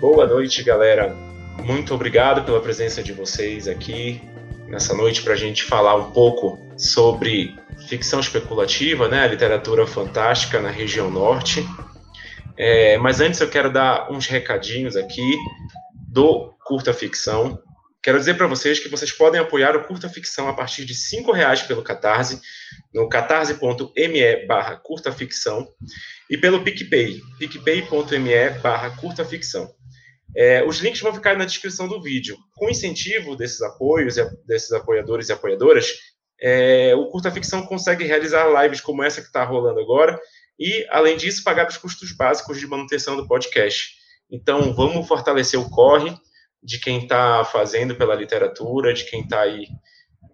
Boa noite, galera. Muito obrigado pela presença de vocês aqui nessa noite para a gente falar um pouco sobre ficção especulativa, né, literatura fantástica na região norte. É, mas antes eu quero dar uns recadinhos aqui do Curta Ficção. Quero dizer para vocês que vocês podem apoiar o Curta Ficção a partir de R$ reais pelo Catarse, no catarse.me barra curta ficção, e pelo PicPay, picpay.me barra curta ficção. É, os links vão ficar na descrição do vídeo. Com incentivo desses apoios, desses apoiadores e apoiadoras, é, o Curta Ficção consegue realizar lives como essa que está rolando agora e, além disso, pagar os custos básicos de manutenção do podcast. Então, vamos fortalecer o corre de quem está fazendo pela literatura, de quem está aí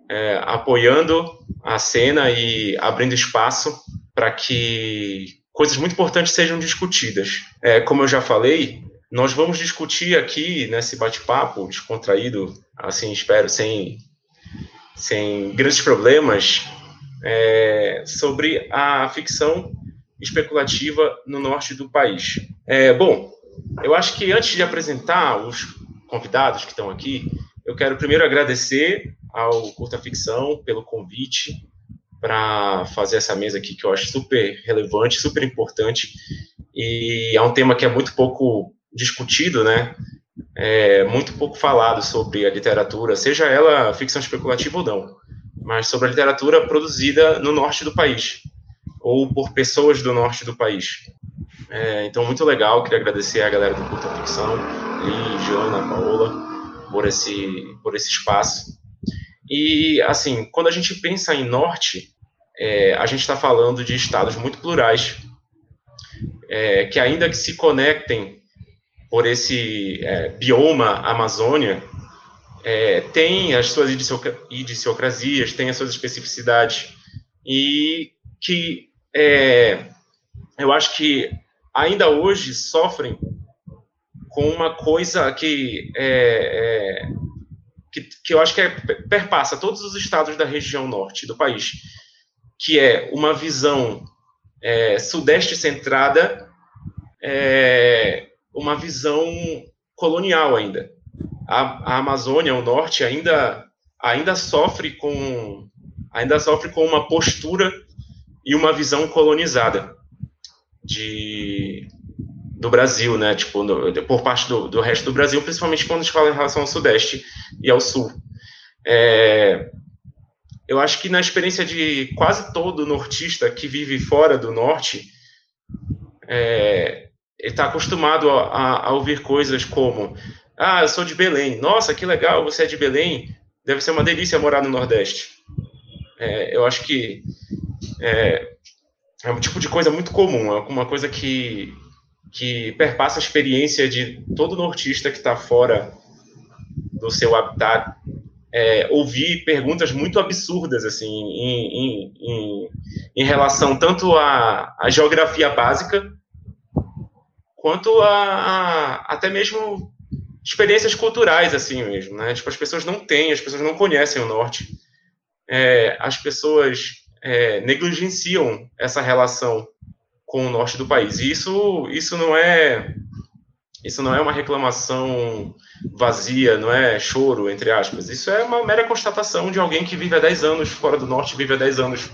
é, apoiando a cena e abrindo espaço para que coisas muito importantes sejam discutidas. É, como eu já falei, nós vamos discutir aqui nesse bate-papo descontraído, assim espero, sem, sem grandes problemas, é, sobre a ficção especulativa no norte do país. É, bom, eu acho que antes de apresentar os convidados que estão aqui, eu quero primeiro agradecer ao Curta Ficção pelo convite para fazer essa mesa aqui que eu acho super relevante, super importante e é um tema que é muito pouco discutido, né? É, muito pouco falado sobre a literatura, seja ela ficção especulativa ou não, mas sobre a literatura produzida no norte do país ou por pessoas do norte do país. É, então, muito legal, queria agradecer a galera do Curta Ficção, e Joana, Paola, por esse, por esse espaço. E, assim, quando a gente pensa em norte, é, a gente está falando de estados muito plurais, é, que ainda que se conectem por esse é, bioma Amazônia, é, tem as suas idiosincrasias, tem as suas especificidades, e que é, eu acho que ainda hoje sofrem com uma coisa que, é, é, que, que, eu acho que é, perpassa todos os estados da região norte do país, que é uma visão é, sudeste centrada é, uma visão colonial ainda. A, a Amazônia, o norte, ainda, ainda sofre com ainda sofre com uma postura e uma visão colonizada de do Brasil, né? Tipo, no, por parte do, do resto do Brasil, principalmente quando a gente fala em relação ao Sudeste e ao Sul. É, eu acho que na experiência de quase todo nortista que vive fora do Norte, é, ele está acostumado a, a, a, ouvir coisas como: Ah, eu sou de Belém. Nossa, que legal, você é de Belém. Deve ser uma delícia morar no Nordeste. É, eu acho que é, é, um tipo de coisa muito comum, é uma coisa que, que perpassa a experiência de todo nortista que está fora do seu habitat. É, ouvir perguntas muito absurdas assim em, em, em, em relação tanto à, à geografia básica quanto a, a, até mesmo experiências culturais assim mesmo, né? Tipo as pessoas não têm, as pessoas não conhecem o norte, é, as pessoas é, negligenciam essa relação com o norte do país. E isso, isso não é isso não é uma reclamação vazia, não é choro, entre aspas. Isso é uma mera constatação de alguém que vive há 10 anos fora do norte, vive há 10 anos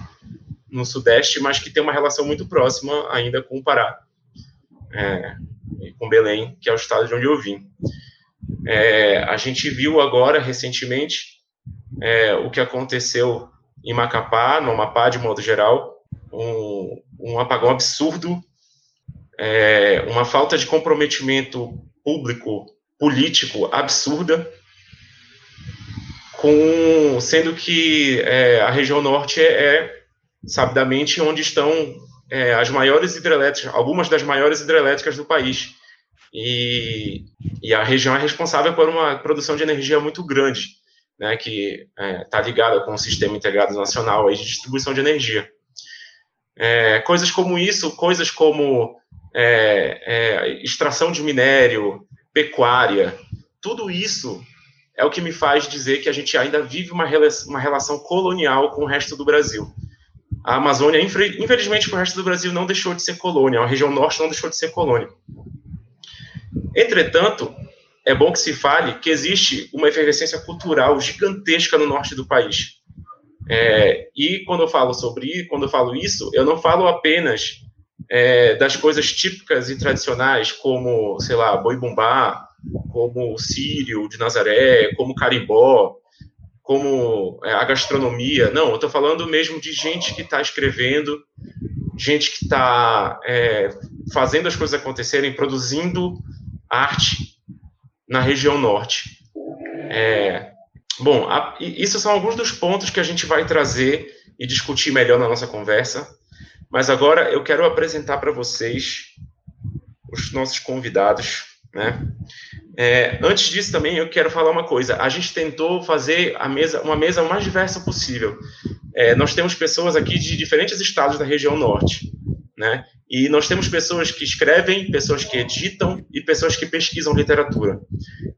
no sudeste, mas que tem uma relação muito próxima ainda com o Pará é, com Belém, que é o estado de onde eu vim. É, a gente viu agora, recentemente, é, o que aconteceu em Macapá, no Amapá, de modo geral, um, apagão absurdo, é, uma falta de comprometimento público, político absurda, com, sendo que é, a região norte é, é sabidamente onde estão é, as maiores hidrelétricas, algumas das maiores hidrelétricas do país. E, e a região é responsável por uma produção de energia muito grande, né, que está é, tá ligada com o Sistema Integrado Nacional aí de Distribuição de Energia. É, coisas como isso, coisas como é, é, extração de minério, pecuária, tudo isso é o que me faz dizer que a gente ainda vive uma, uma relação colonial com o resto do Brasil a Amazônia, infelizmente, o resto do Brasil não deixou de ser colônia, a região norte não deixou de ser colônia. Entretanto, é bom que se fale que existe uma efervescência cultural gigantesca no norte do país. É, e quando eu falo sobre, quando eu falo isso, eu não falo apenas é, das coisas típicas e tradicionais, como, sei lá, boi bumbá, como o sírio de Nazaré, como carimbó, como é, a gastronomia. Não, eu estou falando mesmo de gente que está escrevendo, gente que está é, fazendo as coisas acontecerem, produzindo arte na região norte. É, bom, a, isso são alguns dos pontos que a gente vai trazer e discutir melhor na nossa conversa. Mas agora eu quero apresentar para vocês os nossos convidados, né? É, antes disso também eu quero falar uma coisa. A gente tentou fazer a mesa, uma mesa o mais diversa possível. É, nós temos pessoas aqui de diferentes estados da região norte, né? E nós temos pessoas que escrevem, pessoas que editam e pessoas que pesquisam literatura.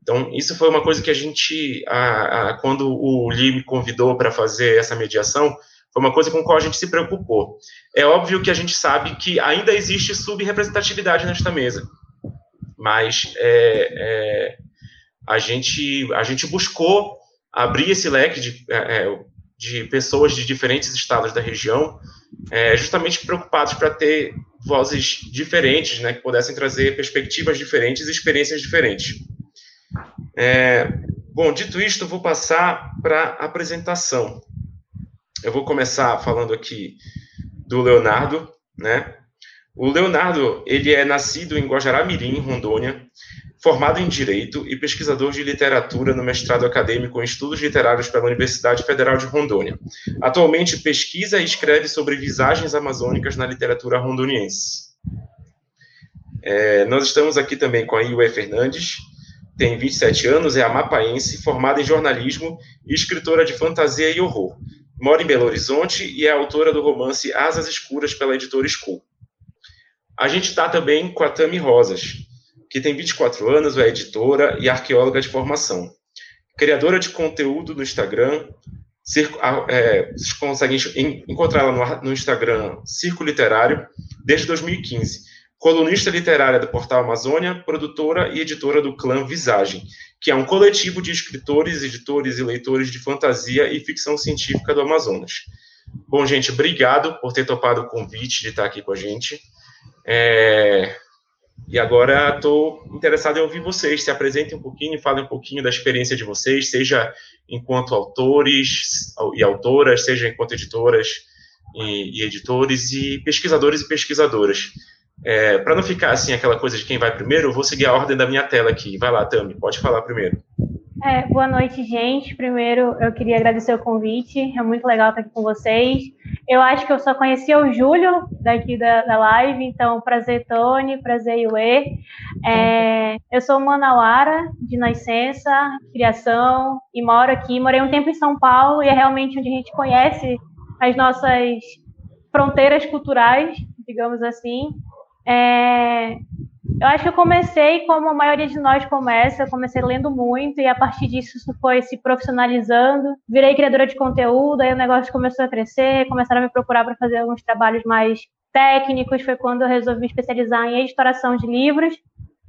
Então isso foi uma coisa que a gente, a, a, quando o Lee me convidou para fazer essa mediação, foi uma coisa com a qual a gente se preocupou. É óbvio que a gente sabe que ainda existe subrepresentatividade nesta mesa, mas é, é, a, gente, a gente buscou abrir esse leque de, é, é de pessoas de diferentes estados da região, é, justamente preocupados para ter vozes diferentes, né, que pudessem trazer perspectivas diferentes e experiências diferentes. É, bom, dito isto, vou passar para a apresentação. Eu vou começar falando aqui do Leonardo, né? O Leonardo, ele é nascido em Guajará-Mirim, Rondônia, formado em Direito e pesquisador de literatura no mestrado acadêmico em Estudos Literários pela Universidade Federal de Rondônia. Atualmente pesquisa e escreve sobre visagens amazônicas na literatura rondoniense. É, nós estamos aqui também com a Iue Fernandes, tem 27 anos, é amapaense, formada em jornalismo e escritora de fantasia e horror mora em Belo Horizonte e é autora do romance Asas Escuras pela editora School. A gente está também com a Tami Rosas, que tem 24 anos, é editora e arqueóloga de formação. Criadora de conteúdo no Instagram, circo, é, vocês conseguem encontrar ela no, Instagram Circo Literário desde 2015 colunista literária do Portal Amazônia, produtora e editora do Clã Visagem, que é um coletivo de escritores, editores e leitores de fantasia e ficção científica do Amazonas. Bom, gente, obrigado por ter topado o convite de estar aqui com a gente. É... E agora estou interessado em ouvir vocês. Se apresentem um pouquinho, falem um pouquinho da experiência de vocês, seja enquanto autores e autoras, seja enquanto editoras e, e editores, e pesquisadores e pesquisadoras. É, para não ficar assim aquela coisa de quem vai primeiro, eu vou seguir a ordem da minha tela aqui. Vai lá, Tami, pode falar primeiro. É, boa noite, gente. Primeiro, eu queria agradecer o convite. É muito legal estar aqui com vocês. Eu acho que eu só conhecia o Júlio daqui da, da live, então prazer, Tony, prazer, Iue. É, eu sou manauara, de nascença, criação, e moro aqui. Morei um tempo em São Paulo e é realmente onde a gente conhece as nossas fronteiras culturais, digamos assim. É, eu acho que eu comecei como a maioria de nós começa, eu comecei lendo muito e a partir disso isso foi se profissionalizando. Virei criadora de conteúdo, aí o negócio começou a crescer, começaram a me procurar para fazer alguns trabalhos mais técnicos. Foi quando eu resolvi me especializar em editoração de livros.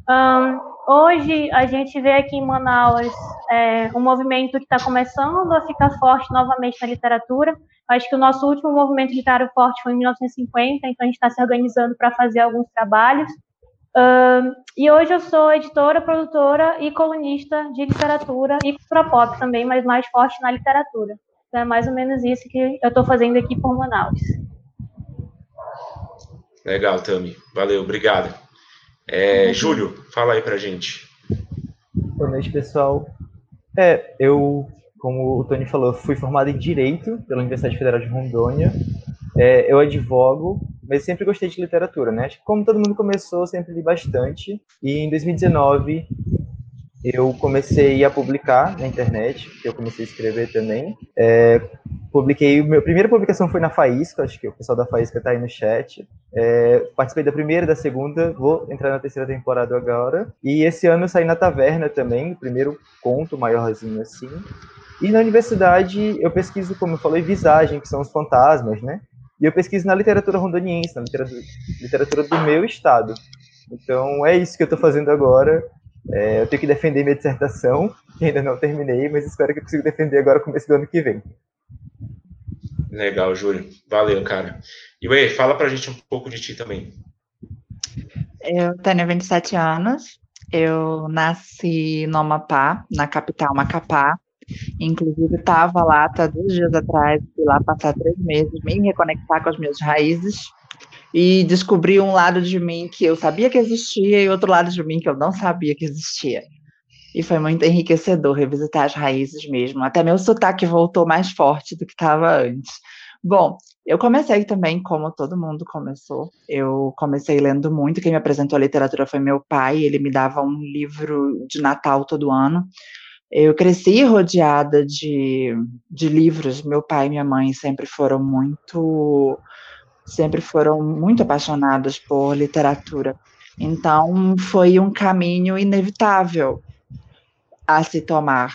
Um, hoje a gente vê aqui em Manaus é, um movimento que está começando a ficar forte novamente na literatura, Acho que o nosso último movimento literário forte foi em 1950, então a gente está se organizando para fazer alguns trabalhos. Uh, e hoje eu sou editora, produtora e colunista de literatura e pop também, mas mais forte na literatura. Então é mais ou menos isso que eu estou fazendo aqui por Manaus. Legal, Tami. Valeu, obrigado. É, Júlio, fala aí pra gente. Boa noite, pessoal. É, eu como o Tony falou, fui formado em Direito pela Universidade Federal de Rondônia. É, eu advogo, mas sempre gostei de literatura, né? Acho que como todo mundo começou, sempre li bastante. E em 2019 eu comecei a publicar na internet, que eu comecei a escrever também. É, publiquei, minha primeira publicação foi na Faísca, acho que o pessoal da Faísca está aí no chat. É, participei da primeira da segunda, vou entrar na terceira temporada agora. E esse ano eu saí na Taverna também, o primeiro conto maiorzinho assim. E na universidade eu pesquiso, como eu falei, visagem, que são os fantasmas, né? E eu pesquiso na literatura rondoniense, na literatura, literatura do meu estado. Então é isso que eu estou fazendo agora. É, eu tenho que defender minha dissertação, que ainda não terminei, mas espero que eu consiga defender agora no começo do ano que vem. Legal, Júlio. Valeu, cara. E Uê, fala pra gente um pouco de ti também. Eu tenho 27 anos. Eu nasci no Amapá, na capital Macapá. Inclusive, estava lá até dois dias atrás, fui lá passar três meses, me reconectar com as minhas raízes e descobri um lado de mim que eu sabia que existia e outro lado de mim que eu não sabia que existia. E foi muito enriquecedor revisitar as raízes mesmo. Até meu sotaque voltou mais forte do que estava antes. Bom, eu comecei também, como todo mundo começou. Eu comecei lendo muito. Quem me apresentou a literatura foi meu pai. Ele me dava um livro de Natal todo ano. Eu cresci rodeada de, de livros. Meu pai e minha mãe sempre foram muito sempre foram muito apaixonados por literatura. Então foi um caminho inevitável a se tomar.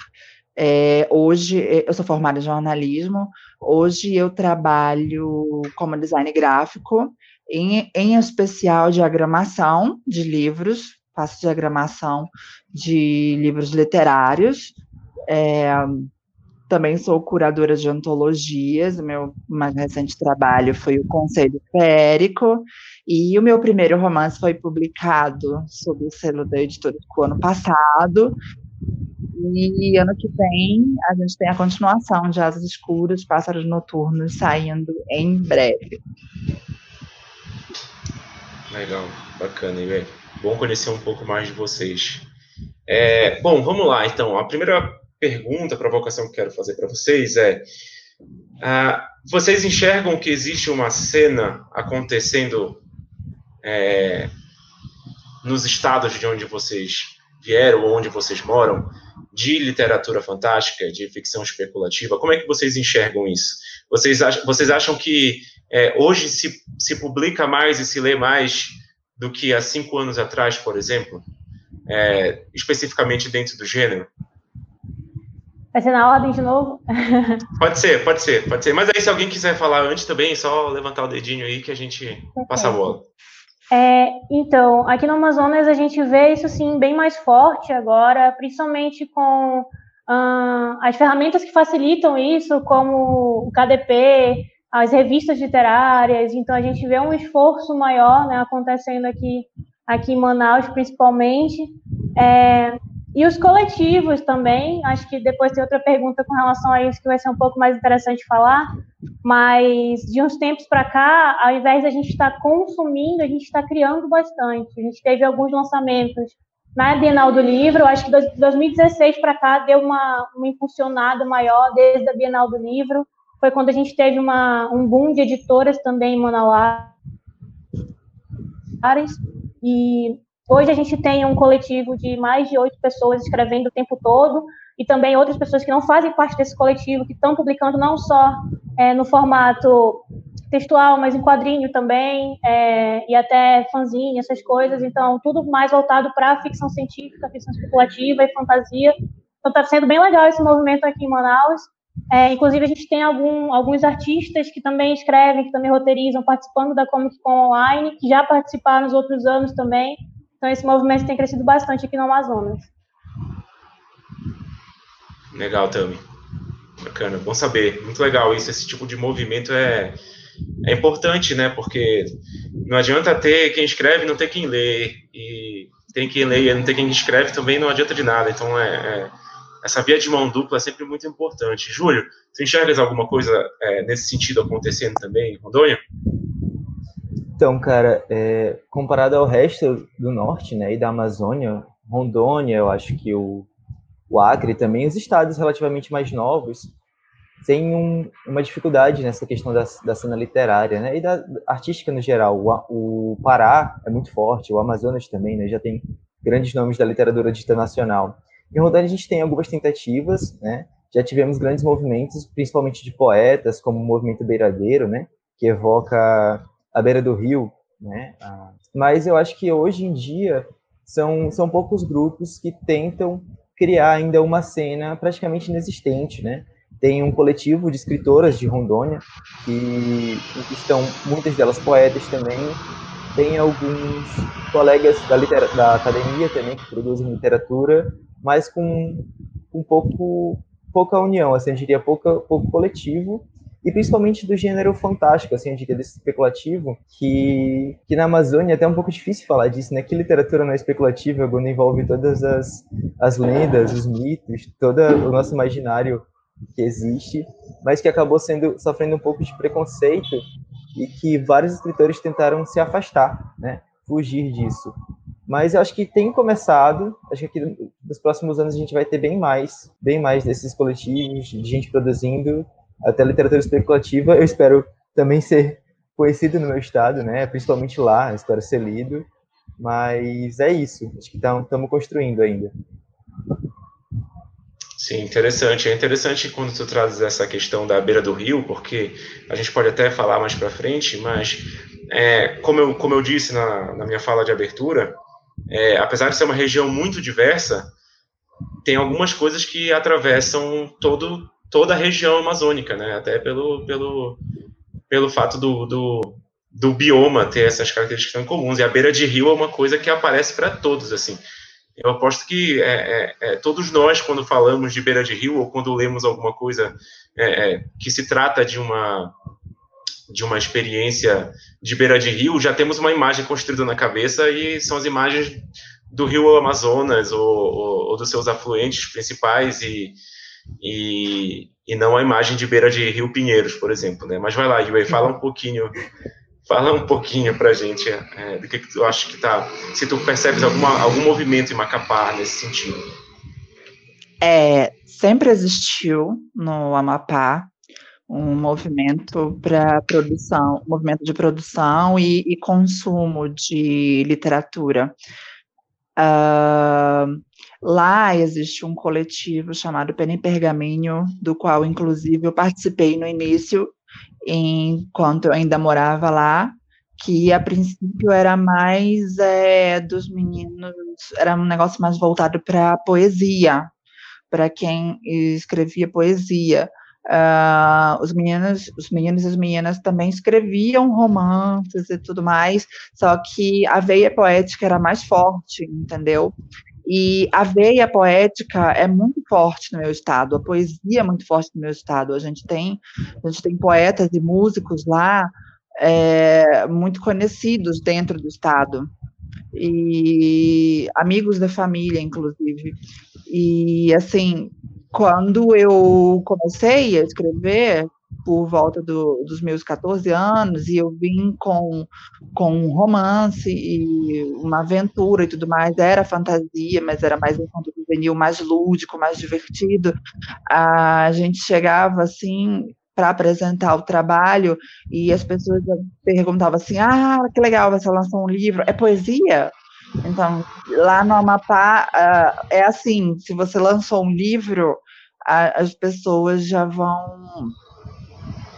É, hoje eu sou formada em jornalismo. Hoje eu trabalho como design gráfico, em, em especial diagramação de livros, faço diagramação de livros literários. É, também sou curadora de antologias. O meu mais recente trabalho foi o Conselho Férico. E o meu primeiro romance foi publicado sob o selo da editora do ano passado. E ano que vem a gente tem a continuação de Asas Escuras, Pássaros Noturnos, saindo em breve. Legal, bacana, hein, Bom conhecer um pouco mais de vocês. É, bom, vamos lá, então. A primeira pergunta, provocação que quero fazer para vocês é: uh, vocês enxergam que existe uma cena acontecendo é, nos estados de onde vocês vieram ou onde vocês moram de literatura fantástica, de ficção especulativa? Como é que vocês enxergam isso? Vocês acham, vocês acham que é, hoje se, se publica mais e se lê mais do que há cinco anos atrás, por exemplo? É, especificamente dentro do gênero? Vai ser na ordem de novo? pode ser, pode ser, pode ser. Mas aí, se alguém quiser falar antes também, é só levantar o dedinho aí que a gente passa a bola. É, então, aqui no Amazonas a gente vê isso sim bem mais forte agora, principalmente com uh, as ferramentas que facilitam isso, como o KDP, as revistas literárias. Então, a gente vê um esforço maior né, acontecendo aqui, aqui em Manaus, principalmente. É, e os coletivos também, acho que depois tem outra pergunta com relação a isso que vai ser um pouco mais interessante falar, mas de uns tempos para cá, ao invés de a gente estar tá consumindo, a gente está criando bastante. A gente teve alguns lançamentos na Bienal do Livro, acho que de 2016 para cá deu uma, uma impulsionada maior desde a Bienal do Livro, foi quando a gente teve uma, um boom de editoras também em Manaus. E Hoje a gente tem um coletivo de mais de oito pessoas escrevendo o tempo todo e também outras pessoas que não fazem parte desse coletivo, que estão publicando não só é, no formato textual, mas em quadrinho também, é, e até fanzine, essas coisas. Então, tudo mais voltado para ficção científica, ficção especulativa e fantasia. Então, está sendo bem legal esse movimento aqui em Manaus. É, inclusive, a gente tem algum, alguns artistas que também escrevem, que também roteirizam, participando da Comic Con Online, que já participaram nos outros anos também. Então, esse movimento tem crescido bastante aqui no Amazonas. Legal, Tami. Bacana, bom saber. Muito legal isso. Esse tipo de movimento é, é importante, né? Porque não adianta ter quem escreve e não ter quem lê. E tem quem lê e não ter quem escreve também não adianta de nada. Então, é, é essa via de mão dupla é sempre muito importante. Júlio, você enxergas alguma coisa é, nesse sentido acontecendo também em Rondônia? Então, cara, é, comparado ao resto do norte, né, e da Amazônia, Rondônia, eu acho que o, o Acre também, os estados relativamente mais novos, têm um, uma dificuldade nessa questão da, da cena literária, né, e da artística no geral. O, o Pará é muito forte, o Amazonas também, né, já tem grandes nomes da literatura dita nacional. Em Rondônia a gente tem algumas tentativas, né, já tivemos grandes movimentos, principalmente de poetas, como o Movimento Beiradeiro, né, que evoca à beira do rio, né? Mas eu acho que hoje em dia são, são poucos grupos que tentam criar ainda uma cena praticamente inexistente, né? tem um coletivo de escritoras de Rondônia, que estão muitas delas poetas também. Tem alguns colegas da, da academia também que produzem literatura, mas com um pouco pouca união, assim, eu diria pouca, pouco coletivo e principalmente do gênero fantástico, assim, eu diria desse especulativo, que, que na Amazônia é até um pouco difícil falar disso, né? Que literatura não é especulativa quando envolve todas as, as lendas, os mitos, todo o nosso imaginário que existe, mas que acabou sendo sofrendo um pouco de preconceito e que vários escritores tentaram se afastar, né? Fugir disso. Mas eu acho que tem começado, acho que aqui nos próximos anos a gente vai ter bem mais, bem mais desses coletivos, de gente produzindo até literatura especulativa. Eu espero também ser conhecido no meu estado, né? Principalmente lá, espero ser lido. Mas é isso, acho que estamos construindo ainda. Sim, interessante. É interessante quando tu trazes essa questão da beira do rio, porque a gente pode até falar mais para frente, mas é, como, eu, como eu disse na, na minha fala de abertura, é, apesar de ser uma região muito diversa, tem algumas coisas que atravessam todo, toda a região amazônica, né? Até pelo, pelo, pelo fato do, do, do bioma ter essas características tão comuns. E a beira de rio é uma coisa que aparece para todos, assim. Eu aposto que é, é, é, todos nós, quando falamos de beira de rio ou quando lemos alguma coisa é, é, que se trata de uma de uma experiência de beira de rio, já temos uma imagem construída na cabeça e são as imagens do rio Amazonas ou, ou, ou dos seus afluentes principais e, e, e, não a imagem de beira de rio Pinheiros, por exemplo, né? Mas vai lá, Yui, fala um pouquinho Fala um pouquinho pra gente é, do que, que tu acha que tá. Se tu percebes alguma, algum movimento em Macapá nesse sentido. É, sempre existiu no Amapá um movimento para produção, um movimento de produção e, e consumo de literatura. Uh, lá existe um coletivo chamado Pena Pergaminho, do qual, inclusive, eu participei no início, enquanto eu ainda morava lá, que a princípio era mais é, dos meninos, era um negócio mais voltado para poesia, para quem escrevia poesia. Uh, os meninos, os meninos e as meninas também escreviam romances e tudo mais, só que a veia poética era mais forte, entendeu? E a veia poética é muito forte no meu estado, a poesia é muito forte no meu estado. A gente tem, a gente tem poetas e músicos lá é, muito conhecidos dentro do estado e amigos da família, inclusive. E assim, quando eu comecei a escrever, por volta do, dos meus 14 anos, e eu vim com, com um romance e uma aventura e tudo mais, era fantasia, mas era mais um conto juvenil, mais lúdico, mais divertido. A gente chegava assim para apresentar o trabalho e as pessoas perguntavam assim: Ah, que legal, você lançou um livro, é poesia? Então, lá no Amapá, uh, é assim: se você lançou um livro, as pessoas já vão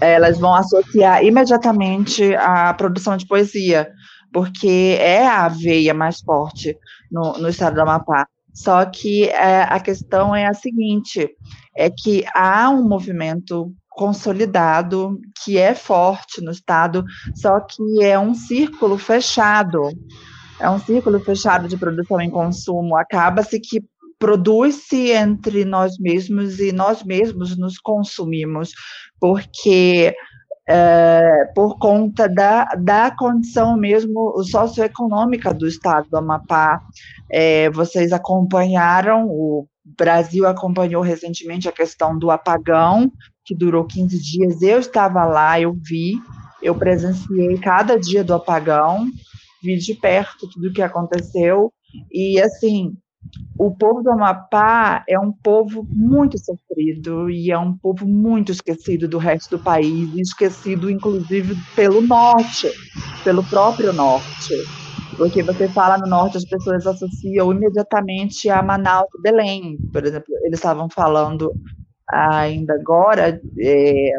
elas vão associar imediatamente à produção de poesia, porque é a veia mais forte no, no estado do Amapá. Só que é, a questão é a seguinte: é que há um movimento consolidado que é forte no estado, só que é um círculo fechado. É um círculo fechado de produção e consumo. Acaba-se que produz-se entre nós mesmos e nós mesmos nos consumimos, porque é, por conta da, da condição mesmo socioeconômica do estado do Amapá. É, vocês acompanharam, o Brasil acompanhou recentemente a questão do apagão, que durou 15 dias. Eu estava lá, eu vi, eu presenciei cada dia do apagão, vi de perto tudo o que aconteceu. E, assim, o povo do Amapá é um povo muito sofrido e é um povo muito esquecido do resto do país, esquecido inclusive pelo norte, pelo próprio norte. Porque você fala no norte, as pessoas associam imediatamente a Manaus e Belém. Por exemplo, eles estavam falando ainda agora é,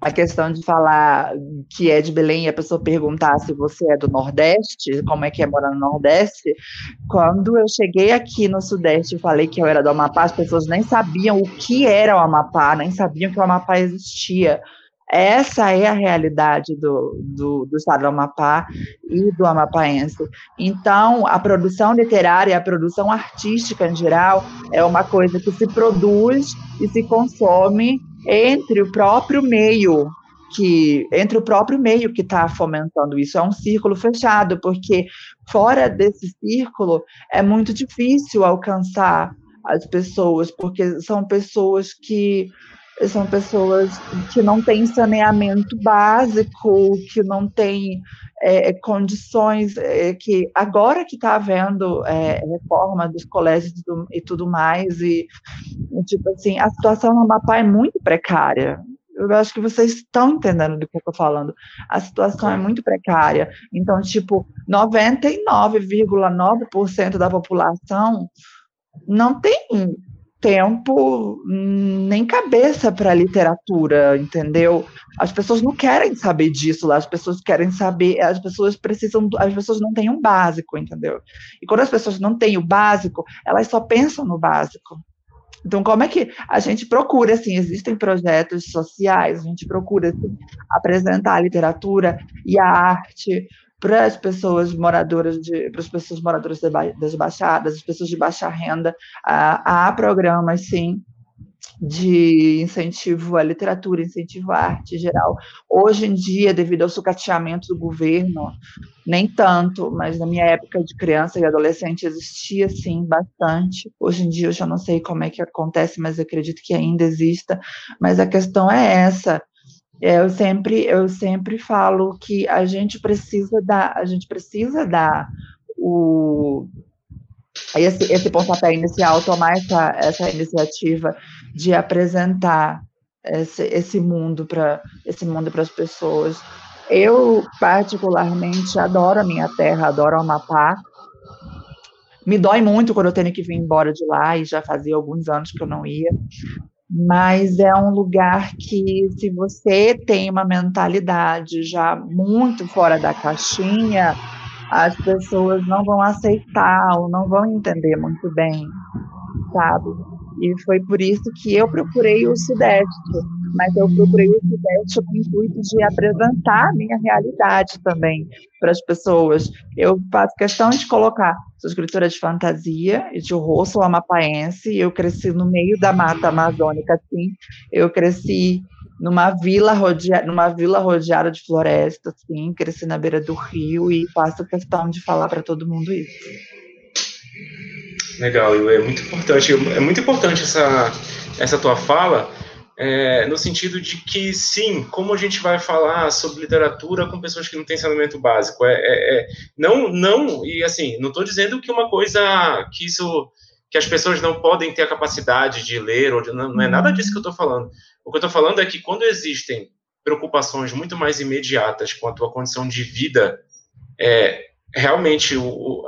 a questão de falar que é de Belém e a pessoa perguntar se você é do Nordeste, como é que é morar no Nordeste, quando eu cheguei aqui no Sudeste e falei que eu era do Amapá, as pessoas nem sabiam o que era o Amapá, nem sabiam que o Amapá existia. Essa é a realidade do, do, do estado do Amapá e do amapaense. Então, a produção literária, a produção artística em geral, é uma coisa que se produz e se consome entre o próprio meio que entre o próprio meio que está fomentando isso é um círculo fechado porque fora desse círculo é muito difícil alcançar as pessoas porque são pessoas que são pessoas que não têm saneamento básico, que não têm é, condições, é, que agora que está havendo é, reforma dos colégios e tudo mais, e tipo assim, a situação no Amapá é muito precária. Eu acho que vocês estão entendendo do que eu estou falando. A situação é muito precária. Então, tipo, 99,9% da população não tem tempo nem cabeça para literatura, entendeu? As pessoas não querem saber disso lá, as pessoas querem saber, as pessoas precisam, as pessoas não têm um básico, entendeu? E quando as pessoas não têm o básico, elas só pensam no básico. Então, como é que a gente procura, assim, existem projetos sociais, a gente procura assim, apresentar a literatura e a arte para as pessoas moradoras de para as pessoas moradoras das baixadas, as pessoas de baixa renda, há, há programas sim de incentivo à literatura, incentivo à arte em geral. Hoje em dia, devido ao sucateamento do governo, nem tanto, mas na minha época de criança e adolescente existia sim bastante. Hoje em dia eu já não sei como é que acontece, mas acredito que ainda exista. Mas a questão é essa: eu sempre, eu sempre falo que a gente precisa dar, a gente precisa dar o esse, esse pontapé inicial, tomar essa, essa iniciativa de apresentar esse, esse mundo para esse mundo para as pessoas. Eu particularmente adoro a minha terra, adoro o Amapá. Me dói muito quando eu tenho que vir embora de lá e já fazia alguns anos que eu não ia, mas é um lugar que, se você tem uma mentalidade já muito fora da caixinha, as pessoas não vão aceitar ou não vão entender muito bem, sabe? E foi por isso que eu procurei o Sudeste, mas eu procurei o Sudeste com o intuito de apresentar a minha realidade também para as pessoas. Eu faço questão de colocar, sou escritora de fantasia e de horror, sou amapaense, eu cresci no meio da mata amazônica, assim, eu cresci numa vila, rodea numa vila rodeada de floresta, assim, cresci na beira do rio e faço questão de falar para todo mundo isso. Legal, é muito importante, é muito importante essa, essa tua fala, é, no sentido de que, sim, como a gente vai falar sobre literatura com pessoas que não têm saneamento básico? É, é, é não, não, e assim, não estou dizendo que uma coisa, que isso, que as pessoas não podem ter a capacidade de ler, ou de, não, não é nada disso que eu estou falando. O que eu estou falando é que quando existem preocupações muito mais imediatas com a tua condição de vida, é, realmente o,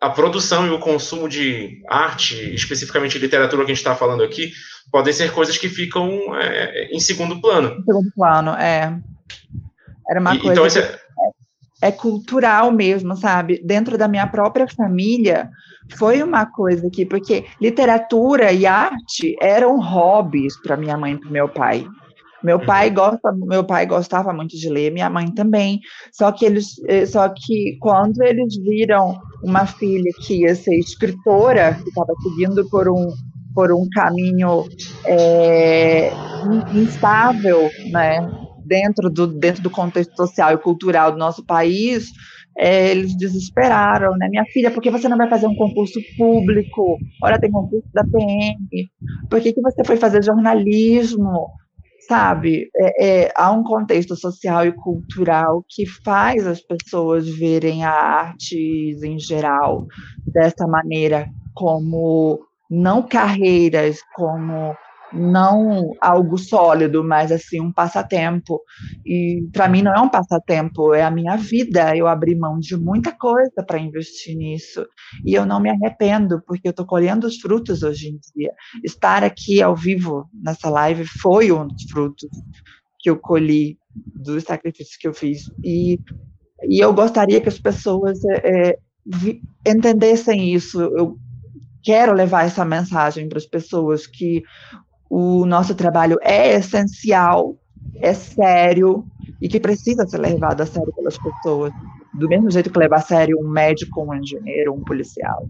a produção e o consumo de arte, especificamente literatura que a gente está falando aqui, podem ser coisas que ficam é, em segundo plano. Em segundo plano, é. Era uma e, coisa. Então, esse... é... é cultural mesmo, sabe? Dentro da minha própria família, foi uma coisa aqui, porque literatura e arte eram hobbies para minha mãe e para meu pai. Meu pai uhum. gosta, meu pai gostava muito de ler, minha mãe também. Só que eles, eh, só que quando eles viram uma filha que ia ser escritora, que estava seguindo por um por um caminho é, instável, né, dentro do dentro do contexto social e cultural do nosso país, é, eles desesperaram, né? Minha filha, por que você não vai fazer um concurso público? Olha, tem concurso da PM. Por que, que você foi fazer jornalismo? Sabe? É, é, há um contexto social e cultural que faz as pessoas verem a artes em geral dessa maneira, como não carreiras, como não algo sólido, mas assim um passatempo. E para mim não é um passatempo, é a minha vida. Eu abri mão de muita coisa para investir nisso e eu não me arrependo porque eu estou colhendo os frutos hoje em dia. Estar aqui ao vivo nessa live foi um dos frutos que eu colhi dos sacrifícios que eu fiz. E, e eu gostaria que as pessoas é, entendessem isso. Eu quero levar essa mensagem para as pessoas que o nosso trabalho é essencial, é sério e que precisa ser levado a sério pelas pessoas, do mesmo jeito que levar a sério um médico, um engenheiro, um policial.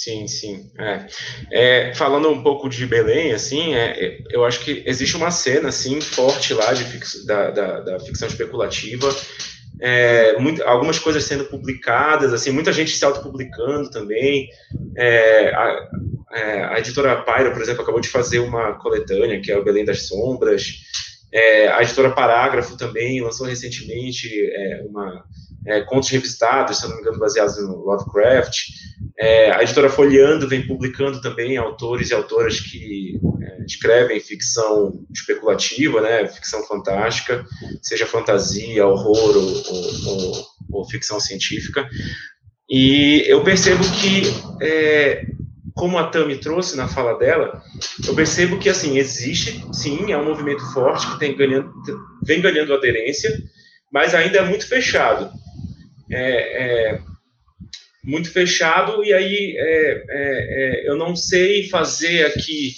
Sim, sim. É. É, falando um pouco de Belém, assim, é, é eu acho que existe uma cena assim forte lá de fix, da, da, da, ficção especulativa. É, muito, algumas coisas sendo publicadas, assim, muita gente se autopublicando também. É, a, é, a, editora Pyro, por exemplo, acabou de fazer uma coletânea, que é o Belém das Sombras. a editora Parágrafo também lançou recentemente uma, contos revistados, se não me engano, baseados no Lovecraft. É, a editora Folheando vem publicando também autores e autoras que é, escrevem ficção especulativa, né, ficção fantástica, seja fantasia, horror ou, ou, ou, ou ficção científica. E eu percebo que, é, como a Tami trouxe na fala dela, eu percebo que assim existe, sim, é um movimento forte que tem ganhando, vem ganhando aderência, mas ainda é muito fechado. É, é, muito fechado, e aí é, é, é, eu não sei fazer aqui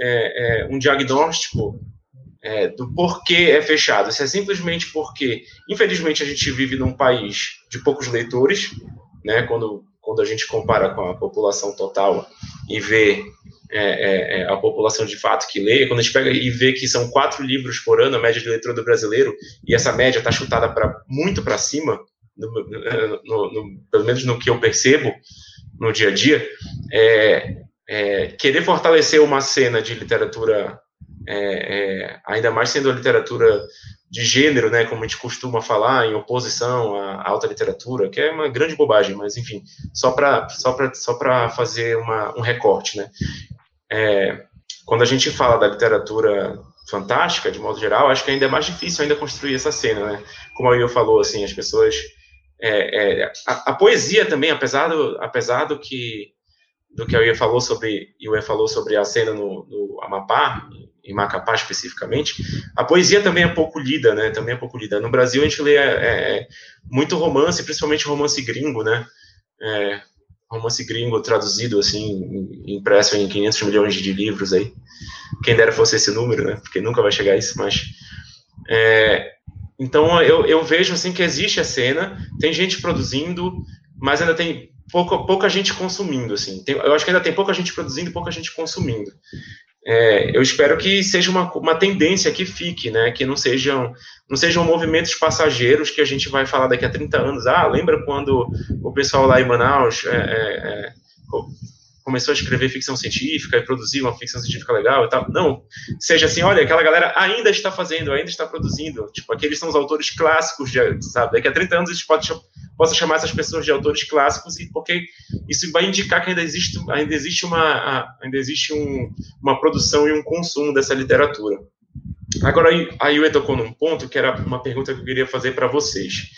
é, é, um diagnóstico é, do porquê é fechado. Se é simplesmente porque, infelizmente, a gente vive num país de poucos leitores, né, quando, quando a gente compara com a população total e vê a população de fato que lê, quando a gente pega e vê que são quatro livros por ano, a média de leitura do brasileiro, e essa média está chutada para muito para cima, no, no, no, pelo menos no que eu percebo no dia a dia, é, é querer fortalecer uma cena de literatura, é, é, ainda mais sendo a literatura de gênero, né, como a gente costuma falar, em oposição à alta literatura, que é uma grande bobagem, mas enfim, só para só só fazer uma, um recorte, né. É, quando a gente fala da literatura fantástica, de modo geral, acho que ainda é mais difícil ainda construir essa cena, né? Como a Will falou, assim, as pessoas é, é, a, a, poesia também, apesar do, apesar do que do que a Ia falou sobre Ia falou sobre a cena no, no Amapá, em Macapá especificamente, a poesia também é pouco lida, né? Também é pouco lida. No Brasil a gente lê é, é muito romance, principalmente romance gringo, né? É, romance gringo traduzido assim, impresso em 500 milhões de livros aí. Quem dera fosse esse número, né? Porque nunca vai chegar a isso, mas é, então eu, eu vejo assim que existe a cena, tem gente produzindo, mas ainda tem pouca, pouca gente consumindo, assim. Tem, eu acho que ainda tem pouca gente produzindo e pouca gente consumindo. É, eu espero que seja uma, uma tendência que fique, né? Que não sejam, não sejam movimentos passageiros que a gente vai falar daqui a 30 anos. Ah, lembra quando o pessoal lá em Manaus é, é, é começou a escrever ficção científica e produzir uma ficção científica legal e tal. Não, seja assim, olha, aquela galera ainda está fazendo, ainda está produzindo. Tipo, aqueles são os autores clássicos, de, sabe? Daqui a 30 anos a gente pode possa chamar essas pessoas de autores clássicos e porque isso vai indicar que ainda existe ainda existe uma ainda existe um, uma produção e um consumo dessa literatura. Agora a Yue tocou num ponto que era uma pergunta que eu queria fazer para vocês.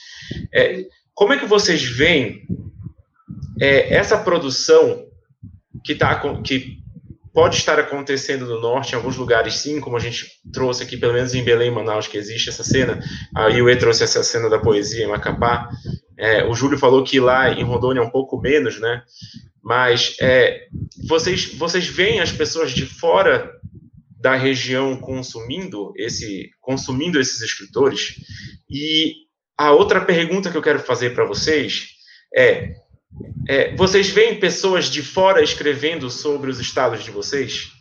É, como é que vocês veem é, essa produção que, tá, que pode estar acontecendo no norte, em alguns lugares sim, como a gente trouxe aqui, pelo menos em Belém, Manaus, que existe essa cena. A Iue trouxe essa cena da poesia em Macapá. É, o Júlio falou que lá em Rondônia é um pouco menos, né? Mas é, vocês, vocês veem as pessoas de fora da região consumindo esse consumindo esses escritores e a outra pergunta que eu quero fazer para vocês é é, vocês veem pessoas de fora escrevendo sobre os estados de vocês?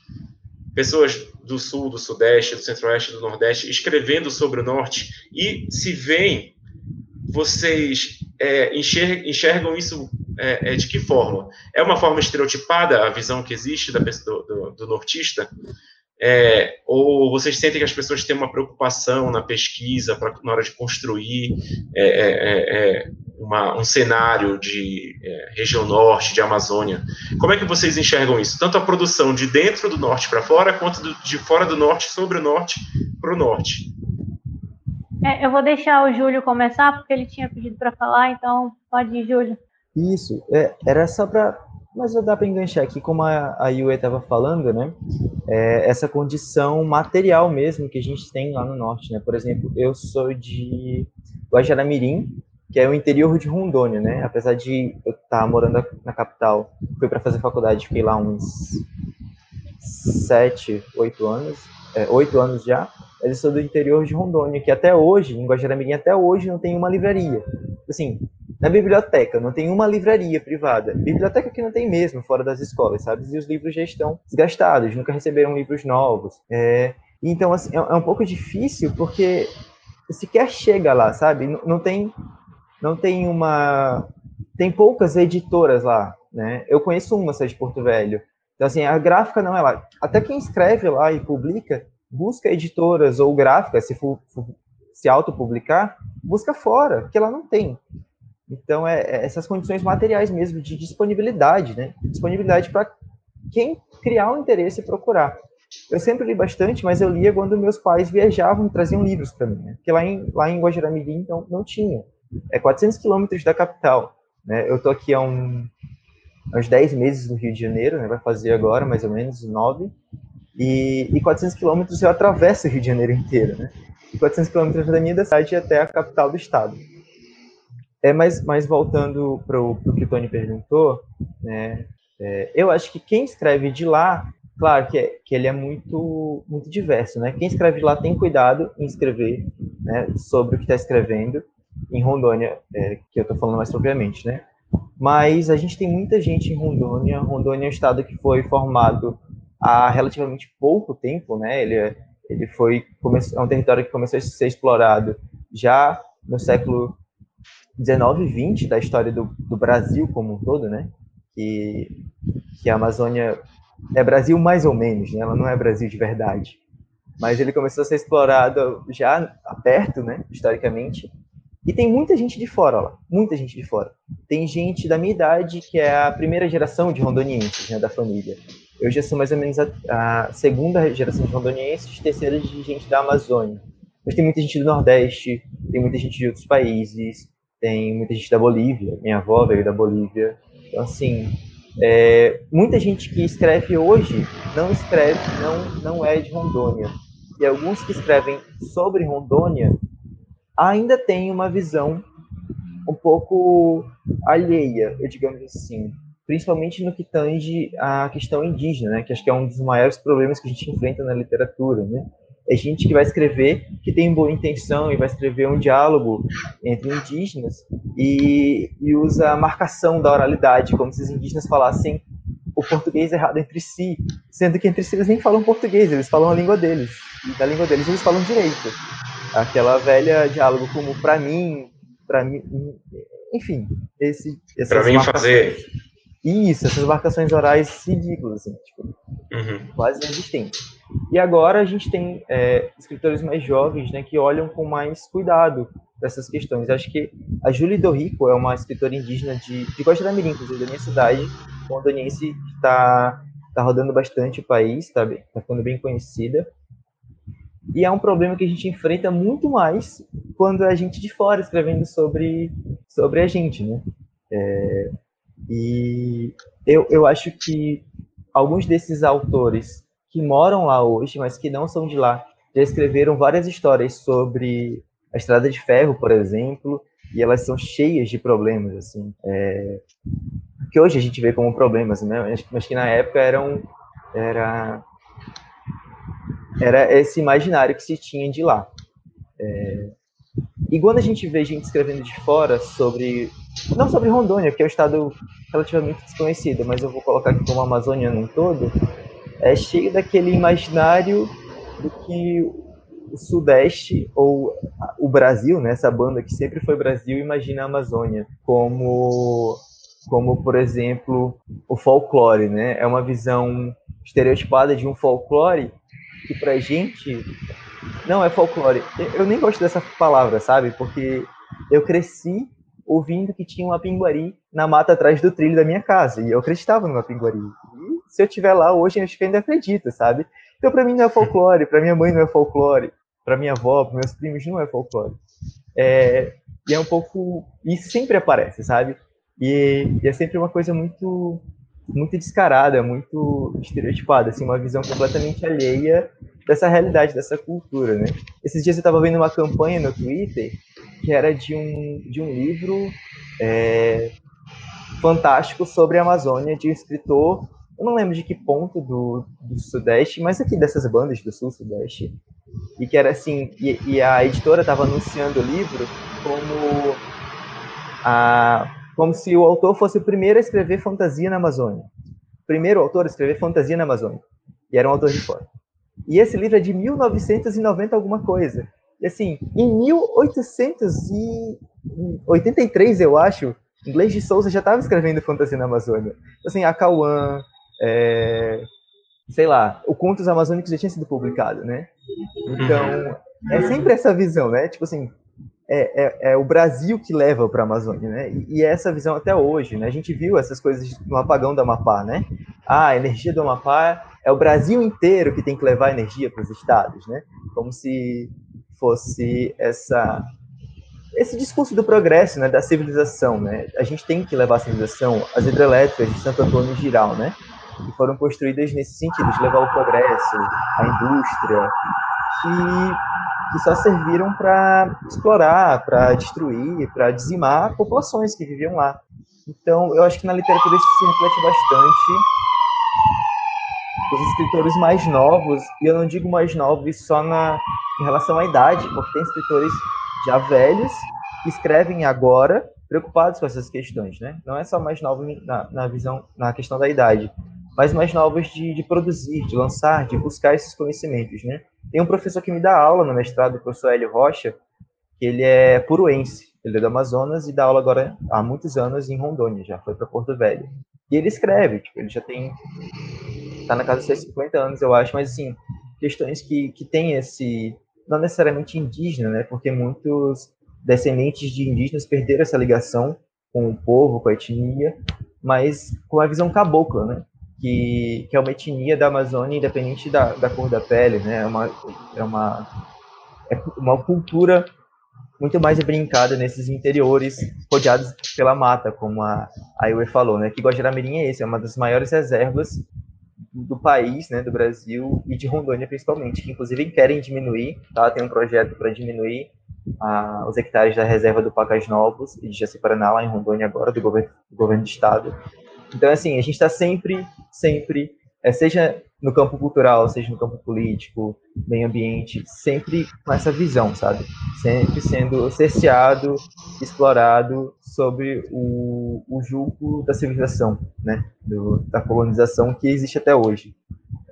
Pessoas do sul, do sudeste, do centro-oeste, do nordeste escrevendo sobre o norte e se veem, vocês é, enxergam, enxergam isso é, é, de que forma? É uma forma estereotipada a visão que existe da, do, do, do nortista? É, ou vocês sentem que as pessoas têm uma preocupação na pesquisa pra, na hora de construir é, é, é, é uma, um cenário de é, região norte, de Amazônia? Como é que vocês enxergam isso? Tanto a produção de dentro do norte para fora, quanto do, de fora do norte sobre o norte para o norte? eu vou deixar o Júlio começar, porque ele tinha pedido para falar, então pode ir, Júlio. Isso, era só para Mas dá para enganchar aqui, como a, a Yue estava falando, né? É, essa condição material mesmo que a gente tem lá no norte, né? Por exemplo, eu sou de Guajaramirim, que é o interior de Rondônia, né? Apesar de eu estar tá morando na capital, fui para fazer faculdade, fiquei lá uns sete, oito anos, é, oito anos já. Mas eu sou do interior de Rondônia, que até hoje, em Guajaramirim, até hoje não tem uma livraria. Assim, na biblioteca, não tem uma livraria privada. Biblioteca que não tem mesmo, fora das escolas, sabe? E os livros já estão desgastados, nunca receberam livros novos. É, então, assim, é, é um pouco difícil porque sequer chega lá, sabe? Não, não tem, não tem uma, tem poucas editoras lá, né? Eu conheço uma, essa de Porto Velho. Então, assim, a gráfica não é lá. Até quem escreve lá e publica, busca editoras ou gráficas, se for, se autopublicar, busca fora, porque lá não tem. Então, é, é, essas condições materiais mesmo, de disponibilidade, né? Disponibilidade para quem criar um interesse e procurar. Eu sempre li bastante, mas eu lia quando meus pais viajavam e traziam livros para mim, né? Porque lá em, lá em Guajaramirim, então, não tinha. É 400 quilômetros da capital, né? Eu tô aqui há um, uns 10 meses no Rio de Janeiro, né? Vai fazer agora, mais ou menos, 9. E, e 400 quilômetros eu atravesso o Rio de Janeiro inteiro, né? E 400 quilômetros da minha cidade até a capital do estado. É, mas, mas voltando para o que o Tony perguntou, né, é, eu acho que quem escreve de lá, claro que, é, que ele é muito, muito diverso, né? Quem escreve de lá tem cuidado em escrever né, sobre o que está escrevendo, em Rondônia, é, que eu estou falando mais propriamente, né? Mas a gente tem muita gente em Rondônia. Rondônia é um estado que foi formado há relativamente pouco tempo, né? Ele, é, ele foi é um território que começou a ser explorado já no século 19 e 20 da história do, do Brasil como um todo, né? Que, que a Amazônia é Brasil mais ou menos, né? Ela não é Brasil de verdade. Mas ele começou a ser explorado já perto, né? Historicamente. E tem muita gente de fora lá, muita gente de fora. Tem gente da minha idade que é a primeira geração de rondonienses, né, da família. Eu já sou mais ou menos a, a segunda geração de rondonienses, terceira de gente da Amazônia. Mas tem muita gente do Nordeste, tem muita gente de outros países, tem muita gente da Bolívia, minha avó veio da Bolívia. Então, assim, é, muita gente que escreve hoje não escreve, não, não é de Rondônia. E alguns que escrevem sobre Rondônia ainda têm uma visão um pouco alheia, digamos assim, principalmente no que tange a questão indígena, né, que acho que é um dos maiores problemas que a gente enfrenta na literatura, né? é gente que vai escrever, que tem boa intenção e vai escrever um diálogo entre indígenas e, e usa a marcação da oralidade, como se os indígenas falassem o português errado entre si, sendo que entre si eles nem falam português, eles falam a língua deles. E da língua deles eles falam direito. Aquela velha diálogo como para mim, para mim, enfim, esse para mim fazer isso, essas marcações orais ridículas, assim, tipo, uhum. quase inexistentes. E agora a gente tem é, escritores mais jovens né, que olham com mais cuidado dessas questões. Acho que a Julie Dorrico é uma escritora indígena de, de Costa da Mirim, inclusive da minha cidade, rondoniense, que está tá rodando bastante o país, está tá ficando bem conhecida. E é um problema que a gente enfrenta muito mais quando a gente de fora escrevendo sobre, sobre a gente, né? É, e eu, eu acho que alguns desses autores que moram lá hoje, mas que não são de lá, já escreveram várias histórias sobre a Estrada de Ferro, por exemplo, e elas são cheias de problemas, assim, é, que hoje a gente vê como problemas, né? Mas que na época eram era era esse imaginário que se tinha de lá. É, e quando a gente vê gente escrevendo de fora sobre não sobre Rondônia, que é um estado relativamente desconhecido, mas eu vou colocar aqui como Amazônia num todo, é cheio daquele imaginário do que o Sudeste ou o Brasil, né, essa banda que sempre foi Brasil, imagina a Amazônia como como por exemplo o folclore, né? É uma visão estereotipada de um folclore que pra gente não é folclore. Eu nem gosto dessa palavra, sabe? Porque eu cresci ouvindo que tinha uma pinguari na mata atrás do trilho da minha casa e eu acreditava numa pinguari se eu estiver lá hoje, acho que ainda acredita, sabe? Então, para mim não é folclore, para minha mãe não é folclore, para minha avó, para meus primos não é folclore. É, e é um pouco. Isso sempre aparece, sabe? E, e, é sempre uma coisa muito muito descarada, muito estereotipada, assim, uma visão completamente alheia dessa realidade, dessa cultura, né? Esses dias eu estava vendo uma campanha no Twitter que era de um, de um livro é, fantástico sobre a Amazônia de um escritor, eu não lembro de que ponto do, do Sudeste, mas aqui dessas bandas do Sul-Sudeste, e que era assim, e, e a editora estava anunciando o livro como a, como se o autor fosse o primeiro a escrever fantasia na Amazônia. primeiro autor a escrever fantasia na Amazônia. E era um autor de fora. E esse livro é de 1990 alguma coisa. E assim, em 1883, eu acho, Inglês de Souza já estava escrevendo fantasia na Amazônia. Assim, a Cauã, é, sei lá, o Contos Amazônicos já tinha sido publicado, né? Então, é sempre essa visão, né? Tipo assim, é, é, é o Brasil que leva para a Amazônia, né? E, e, é essa visão até hoje, né? A gente viu essas coisas no apagão do Amapá, né? Ah, a energia do Amapá é o Brasil inteiro que tem que levar energia para os estados, né? Como se fosse essa esse discurso do progresso, né, da civilização, né? A gente tem que levar a civilização, as hidrelétricas de Santo Antônio e Giral, né? Que foram construídas nesse sentido, de levar o progresso, a indústria, que, que só serviram para explorar, para destruir, para dizimar populações que viviam lá. Então, eu acho que na literatura isso se reflete bastante. Os escritores mais novos, e eu não digo mais novos só na, em relação à idade, porque tem escritores já velhos que escrevem agora preocupados com essas questões, né? Não é só mais novos na, na visão, na questão da idade, mas mais novos de, de, produzir, de lançar, de buscar esses conhecimentos, né? Tem um professor que me dá aula no mestrado, o professor Hélio Rocha, que ele é puruense, ele é do Amazonas e dá aula agora há muitos anos em Rondônia, já foi para Porto Velho. E ele escreve, tipo, ele já tem tá na casa dos seus 50 anos, eu acho, mas assim, questões que, que tem esse, não necessariamente indígena, né, porque muitos descendentes de indígenas perderam essa ligação com o povo, com a etnia, mas com a visão cabocla, né, que, que é uma etnia da Amazônia independente da, da cor da pele, né, é uma, é uma, é uma cultura muito mais brincada nesses interiores rodeados pela mata, como a, a falou, né, que Guajaramirim é esse, é uma das maiores reservas do país, né, do Brasil e de Rondônia principalmente, que inclusive querem diminuir, tá? Tem um projeto para diminuir ah, os hectares da reserva do Pacas Novos e de Jaci Paraná lá em Rondônia agora do governo, do governo do estado. Então assim, a gente está sempre, sempre é, seja no campo cultural, seja no campo político, meio ambiente, sempre com essa visão, sabe? Sempre sendo cerceado, explorado sobre o, o julgo da civilização, né? Do, da colonização que existe até hoje.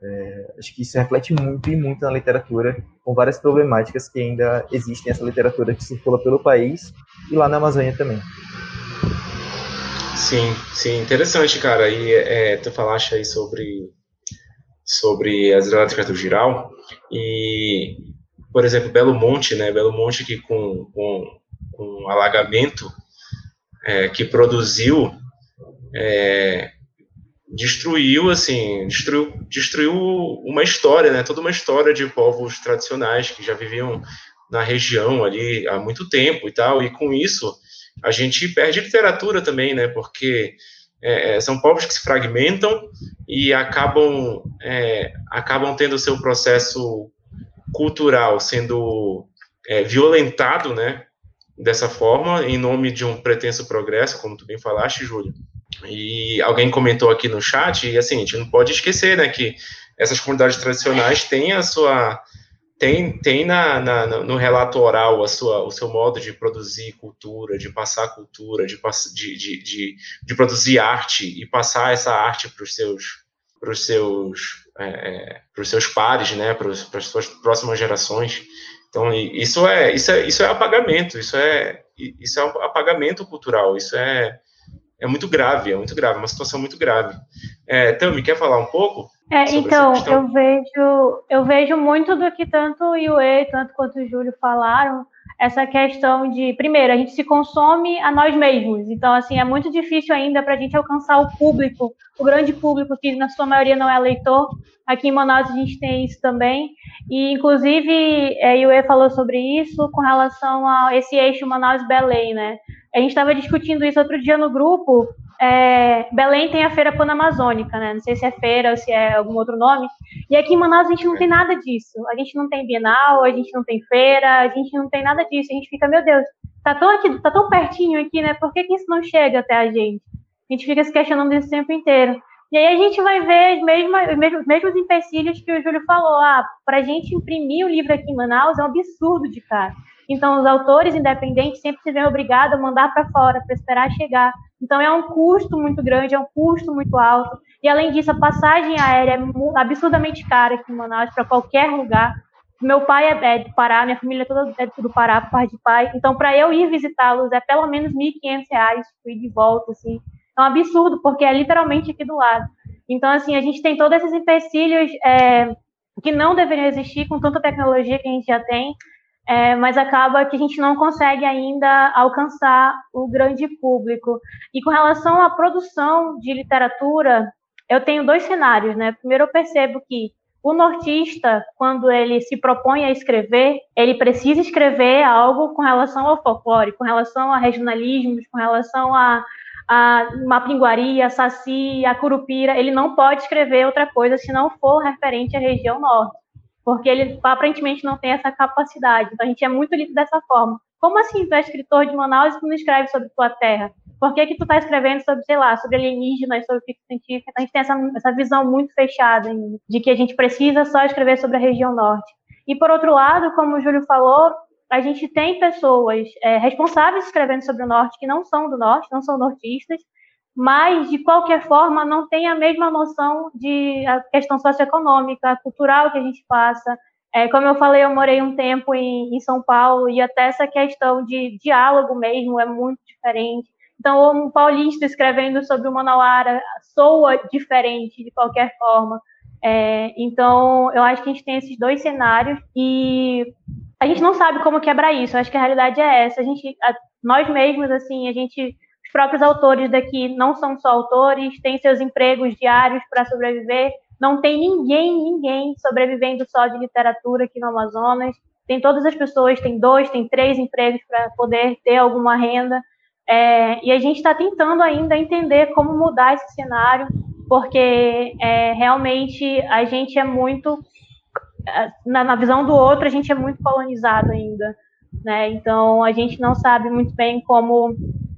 É, acho que isso reflete muito e muito na literatura, com várias problemáticas que ainda existem nessa literatura que circula pelo país e lá na Amazônia também. Sim, sim, interessante, cara. E é, tu falaste aí sobre sobre as hidrelétricas do Giral e, por exemplo, Belo Monte, né? Belo Monte que com, com, com alagamento é, que produziu é, destruiu assim destruiu, destruiu uma história né toda uma história de povos tradicionais que já viviam na região ali há muito tempo e tal e com isso a gente perde literatura também né porque é, é, são povos que se fragmentam e acabam, é, acabam tendo o seu processo cultural sendo é, violentado, né, dessa forma, em nome de um pretenso progresso, como tu bem falaste, Júlio. E alguém comentou aqui no chat, e assim, a gente não pode esquecer, né, que essas comunidades tradicionais têm a sua tem, tem na, na, no relato oral a sua, o seu modo de produzir cultura, de passar cultura, de, de, de, de, produzir arte e passar essa arte para os seus para os seus é, é para os seus pares, né, para, para as suas próximas gerações. Então isso é isso é isso é apagamento, isso é isso é apagamento cultural, isso é é muito grave, é muito grave, uma situação muito grave. É, Tami, quer falar um pouco? É, então, eu vejo, eu vejo muito do que tanto o Yue, tanto quanto o Júlio falaram, essa questão de, primeiro, a gente se consome a nós mesmos. Então, assim, é muito difícil ainda para a gente alcançar o público, o grande público, que na sua maioria não é leitor. Aqui em Manaus a gente tem isso também. E, inclusive, é, Yue falou sobre isso com relação a esse eixo Manaus-Belém, né? A gente estava discutindo isso outro dia no grupo, é, Belém tem a Feira Panamazônica, né? Não sei se é feira ou se é algum outro nome. E aqui em Manaus a gente não tem nada disso. A gente não tem Bienal, a gente não tem feira, a gente não tem nada disso. A gente fica, meu Deus, tá tão aqui, tá tão pertinho aqui, né? Por que, que isso não chega até a gente? A gente fica se questionando isso o tempo inteiro. E aí a gente vai ver os mesmos, os mesmos, mesmos empecilhos que o Júlio falou. Ah, para a gente imprimir o livro aqui em Manaus é um absurdo de caro. Então, os autores independentes sempre se veem obrigados a mandar para fora, para esperar chegar. Então, é um custo muito grande, é um custo muito alto. E, além disso, a passagem aérea é absurdamente cara aqui em Manaus, para qualquer lugar. Meu pai é, do Pará, minha família toda é do Pará, por parte de pai. Então, para eu ir visitá-los, é pelo menos R$ 1.500, ir de volta, assim. É um absurdo, porque é literalmente aqui do lado. Então, assim, a gente tem todos esses empecilhos é, que não deveriam existir com tanta tecnologia que a gente já tem, é, mas acaba que a gente não consegue ainda alcançar o grande público. E com relação à produção de literatura, eu tenho dois cenários, né? Primeiro, eu percebo que o nortista, quando ele se propõe a escrever, ele precisa escrever algo com relação ao folclore, com relação a regionalismos, com relação a a Mapinguari, a Saci, a Curupira, ele não pode escrever outra coisa se não for referente à região norte, porque ele aparentemente não tem essa capacidade. Então a gente é muito lido dessa forma. Como assim tu é escritor de Manaus e tu não escreve sobre tua terra? Por que, que tu está escrevendo sobre, sei lá, sobre alienígenas, sobre ficção científica? Então, a gente tem essa, essa visão muito fechada de que a gente precisa só escrever sobre a região norte. E por outro lado, como o Júlio falou, a gente tem pessoas é, responsáveis escrevendo sobre o norte que não são do norte, não são nortistas, mas de qualquer forma não tem a mesma noção de a questão socioeconômica, cultural que a gente passa. É, como eu falei, eu morei um tempo em, em, São Paulo e até essa questão de diálogo mesmo é muito diferente. Então, um paulista escrevendo sobre o Manauara soa diferente de qualquer forma. É, então, eu acho que a gente tem esses dois cenários e a gente não sabe como quebrar isso. Eu acho que a realidade é essa. A gente, a, nós mesmos, assim, a gente, próprios autores daqui não são só autores, têm seus empregos diários para sobreviver. Não tem ninguém, ninguém sobrevivendo só de literatura aqui no Amazonas. Tem todas as pessoas, tem dois, tem três empregos para poder ter alguma renda. É, e a gente está tentando ainda entender como mudar esse cenário, porque é, realmente a gente é muito na, na, visão do outro, a gente é muito colonizado ainda, né? Então, a gente não sabe muito bem como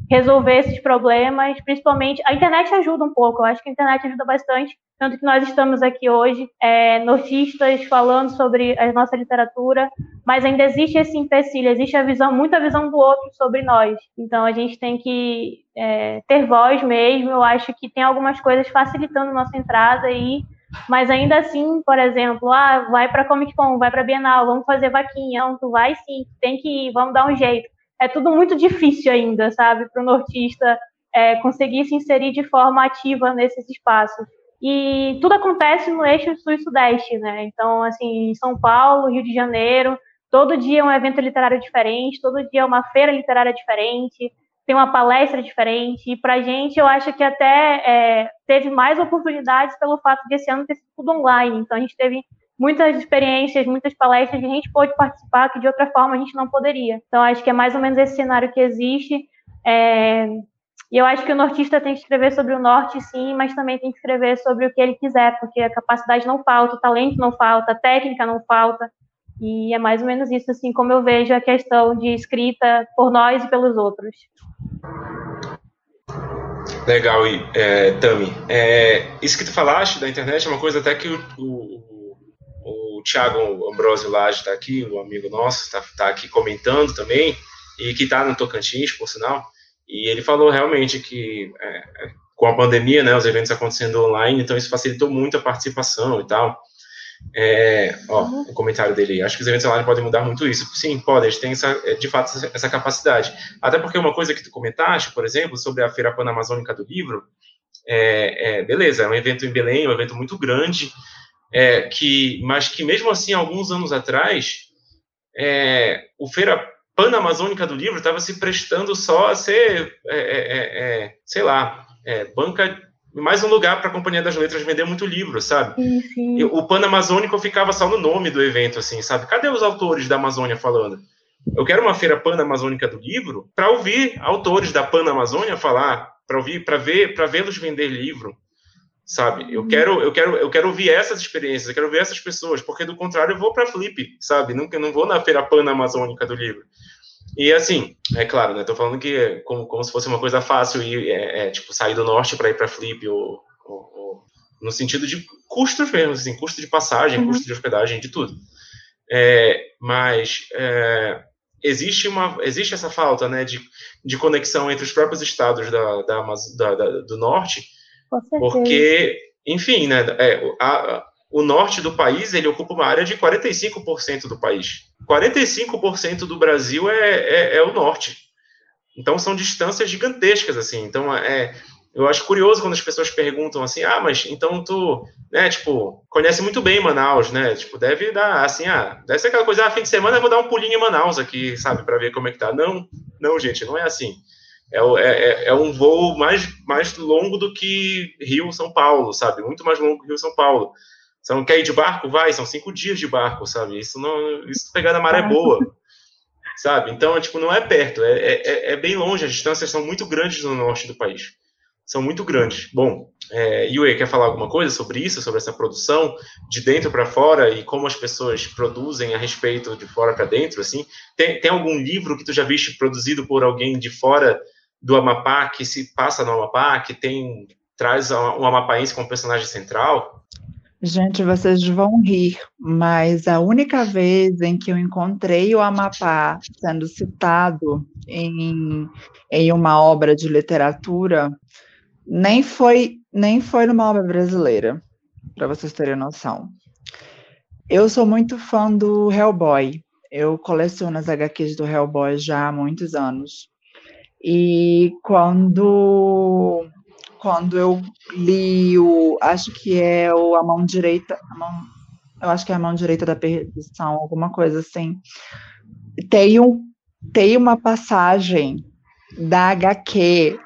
resolver esses problemas, principalmente a internet ajuda um pouco, eu acho que a internet ajuda bastante, tanto que nós estamos aqui hoje, é, notistas falando sobre a nossa literatura, mas ainda existe esse empecilho, existe a visão, muita visão do outro sobre nós, então a gente tem que é, ter voz mesmo, eu acho que tem algumas coisas facilitando nossa entrada e mas ainda assim, por exemplo, ah, vai para Comic Con, vai para Bienal, vamos fazer vaquinha, não, tu vai sim, tem que ir, vamos dar um jeito. É tudo muito difícil ainda, sabe, para o nortista é, conseguir se inserir de forma ativa nesses espaços. E tudo acontece no eixo sul e sudeste, né? Então, assim, São Paulo, Rio de Janeiro, todo dia é um evento literário diferente, todo dia é uma feira literária diferente, tem uma palestra diferente. E para gente, eu acho que até é, teve mais oportunidades pelo fato de esse ano ter sido tudo online. Então, a gente teve muitas experiências, muitas palestras que a gente pôde participar que de outra forma a gente não poderia. Então, acho que é mais ou menos esse cenário que existe. É, e eu acho que o nortista tem que escrever sobre o norte, sim, mas também tem que escrever sobre o que ele quiser, porque a capacidade não falta, o talento não falta, a técnica não falta. E é mais ou menos isso, assim, como eu vejo a questão de escrita por nós e pelos outros. Legal, é, Tami. É, isso que tu falaste da internet é uma coisa até que o, o, o Thiago Ambrosio Lage está aqui, um amigo nosso, está tá aqui comentando também, e que está no Tocantins, por sinal, e ele falou realmente que é, é, com a pandemia, né, os eventos acontecendo online, então isso facilitou muito a participação e tal. É, ó, uhum. o comentário dele. Acho que os eventos online podem mudar muito isso. Sim, podem, eles têm essa, é, de fato essa capacidade. Até porque uma coisa que tu comentaste, por exemplo, sobre a Feira Panamazônica do Livro, é, é, beleza, é um evento em Belém, um evento muito grande, é, que, mas que mesmo assim, alguns anos atrás, é, o Feira Panamazônica do Livro estava se prestando só a ser, é, sei lá, banca mais um lugar para a Companhia das Letras vender muito livro, sabe? Sim, sim. O Pan Amazônico ficava só no nome do evento, assim, sabe? Cadê os autores da Amazônia falando? Eu quero uma feira pan-amazônica do livro para ouvir autores da Pan-Amazônia falar para ouvir, para ver, para vê-los vender livro, sabe? Eu uhum. quero, eu quero, eu quero ouvir essas experiências, eu quero ver essas pessoas, porque do contrário eu vou para Flip, sabe? Nunca, não vou na feira pana amazônica do livro. E assim, é claro, né? Tô falando que é como, como se fosse uma coisa fácil e é, é, tipo sair do norte para ir para Flip ou, ou, ou, no sentido de custos mesmo, assim, custo de passagem, uhum. custo de hospedagem, de tudo. É, mas é, existe uma existe essa falta, né, de, de conexão entre os próprios estados da, da, da, da do norte, porque, enfim, né, é, a, o norte do país ele ocupa uma área de 45% do país. 45% do Brasil é, é, é, o norte. Então são distâncias gigantescas assim. Então é, eu acho curioso quando as pessoas perguntam assim, ah, mas então tu, né, tipo, conhece muito bem Manaus, né? Tipo, deve dar assim, ah, deve ser aquela coisa, ah, fim de semana eu vou dar um pulinho em Manaus aqui, sabe, para ver como é que tá. Não, não, gente, não é assim. É, é, é um voo mais, mais longo do que Rio São Paulo, sabe? Muito mais longo que Rio São Paulo. Você não quer ir de barco? Vai, são cinco dias de barco, sabe? Isso não. Isso pegar na maré boa. Sabe? Então, tipo, não é perto, é, é, é, bem longe, as distâncias são muito grandes no norte do país. São muito grandes. Bom, é, Yue, quer falar alguma coisa sobre isso, sobre essa produção de dentro para fora e como as pessoas produzem a respeito de fora para dentro, assim? Tem, tem algum livro que tu já viste produzido por alguém de fora do Amapá que se passa no Amapá, que tem traz um amapaense como personagem central? Gente, vocês vão rir, mas a única vez em que eu encontrei o Amapá sendo citado em, em uma obra de literatura nem foi nem foi numa obra brasileira, para vocês terem noção. Eu sou muito fã do Hellboy. Eu coleciono as HQs do Hellboy já há muitos anos. E quando quando eu li o. Acho que é o A Mão Direita. A mão, eu acho que é a mão direita da perdição, alguma coisa assim. Tem, um, tem uma passagem da HQ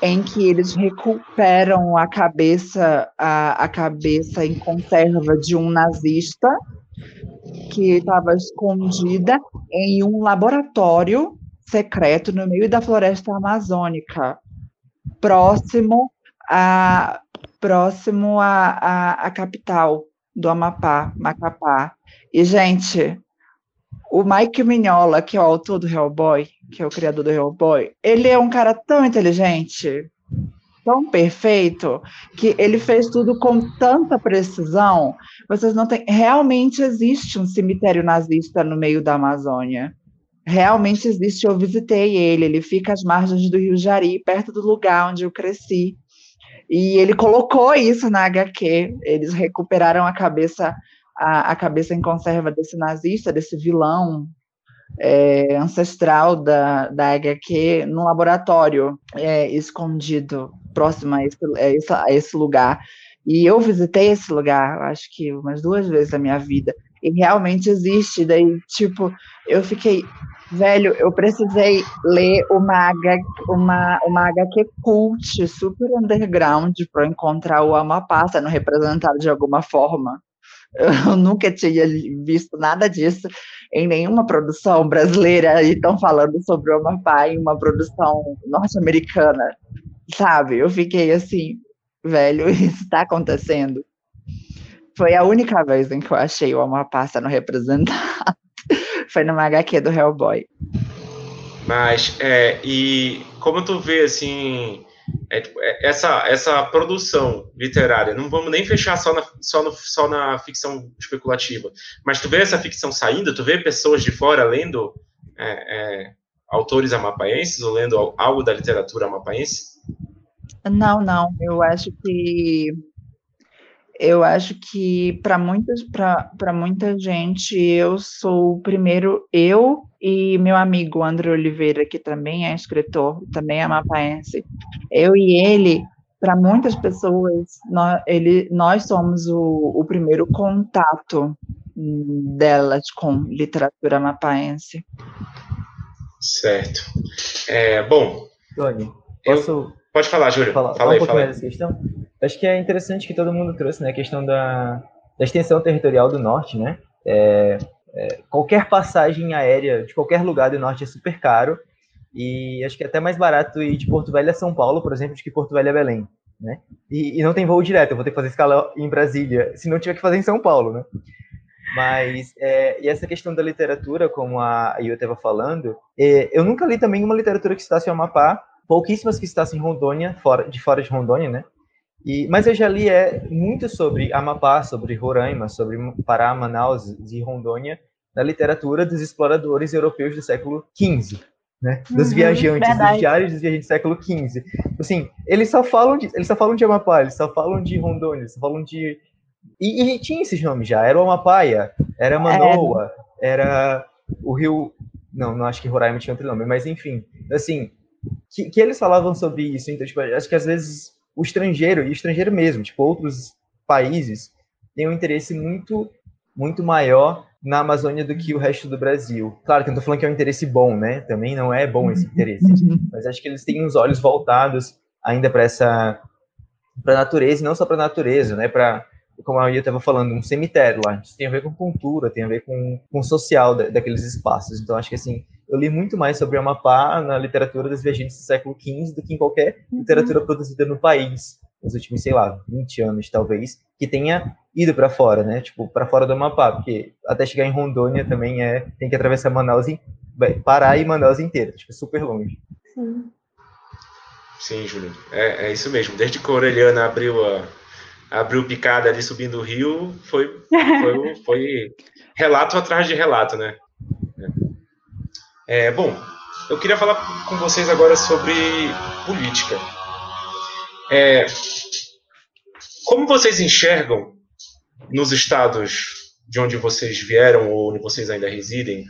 em que eles recuperam a cabeça a, a cabeça em conserva de um nazista que estava escondida em um laboratório secreto no meio da floresta amazônica próximo a próximo à a, a, a, capital do Amapá, Macapá. E, gente, o Mike Mignola, que é o autor do Hellboy, que é o criador do Hellboy, ele é um cara tão inteligente, tão perfeito, que ele fez tudo com tanta precisão. Vocês não têm. Realmente existe um cemitério nazista no meio da Amazônia realmente existe. Eu visitei ele, ele fica às margens do Rio Jari, perto do lugar onde eu cresci. E ele colocou isso na HQ. Eles recuperaram a cabeça, a, a cabeça em conserva desse nazista, desse vilão é, ancestral da, da HQ no laboratório é, escondido, próximo a esse, a esse, a esse lugar. E eu visitei esse lugar, acho que umas duas vezes na minha vida e realmente existe. Daí, tipo, eu fiquei, velho, eu precisei ler uma, uma, uma HQ cult, super underground, para encontrar o Amapá sendo representado de alguma forma. Eu nunca tinha visto nada disso em nenhuma produção brasileira e estão falando sobre o Amapá em uma produção norte-americana, sabe? Eu fiquei assim, velho, isso está acontecendo. Foi a única vez em que eu achei o Amapá sendo representado. Foi numa HQ do Hellboy. Mas, é, e como tu vê, assim, é, tipo, é, essa, essa produção literária, não vamos nem fechar só na, só, no, só na ficção especulativa, mas tu vê essa ficção saindo, tu vê pessoas de fora lendo é, é autores amapaenses ou lendo algo da literatura amapaense? Não, não, eu acho que eu acho que para muitas para muita gente eu sou o primeiro eu e meu amigo André Oliveira que também é escritor também é mapaense eu e ele para muitas pessoas nós, ele, nós somos o, o primeiro contato delas com literatura mapaense certo. É, bom Tony posso eu, pode falar Júlio falar, fala aí, um mais dessa questão Acho que é interessante que todo mundo trouxe, né, a questão da, da extensão territorial do norte, né? É, é, qualquer passagem aérea de qualquer lugar do norte é super caro. E acho que é até mais barato ir de Porto Velho a São Paulo, por exemplo, do que Porto Velho a Belém. Né? E, e não tem voo direto, eu vou ter que fazer escala em Brasília, se não tiver que fazer em São Paulo, né? Mas, é, e essa questão da literatura, como a Io estava falando, é, eu nunca li também uma literatura que citasse o Amapá, pouquíssimas que citassem Rondônia, fora, de fora de Rondônia, né? E, mas eu já li é, muito sobre Amapá, sobre Roraima, sobre Pará, Manaus e Rondônia, na literatura dos exploradores europeus do século XV né? Dos uhum, viajantes, verdade. dos diários dos viajantes do século XV. Assim, eles só falam de, eles só falam de Amapá, eles só falam de Rondônia, eles só falam de e, e tinha esses nomes já, era o Amapaia, era Manoa, é. era o Rio, não, não acho que Roraima tinha outro nome, mas enfim, assim, que, que eles falavam sobre isso, então, tipo, acho que às vezes o estrangeiro, e o estrangeiro mesmo, tipo, outros países, têm um interesse muito, muito maior na Amazônia do que o resto do Brasil. Claro que eu não tô falando que é um interesse bom, né? Também não é bom esse interesse. Mas acho que eles têm os olhos voltados ainda para essa para natureza, e não só para natureza, né? Para como a Ia estava falando, um cemitério lá. Isso tem a ver com cultura, tem a ver com, com o social da, daqueles espaços. Então, acho que assim, eu li muito mais sobre o Amapá na literatura dos viajantes do século XV do que em qualquer uhum. literatura produzida no país nos últimos, sei lá, 20 anos, talvez, que tenha ido para fora, né? Tipo, para fora do Amapá, porque até chegar em Rondônia também é tem que atravessar Manaus, e Pará e Manaus inteiro, tipo, super longe. Sim. Sim, Júlio. É, é isso mesmo. Desde que a Orelhana abriu a abriu picada ali subindo o rio, foi, foi, foi relato atrás de relato, né? É, bom, eu queria falar com vocês agora sobre política. É, como vocês enxergam nos estados de onde vocês vieram ou onde vocês ainda residem,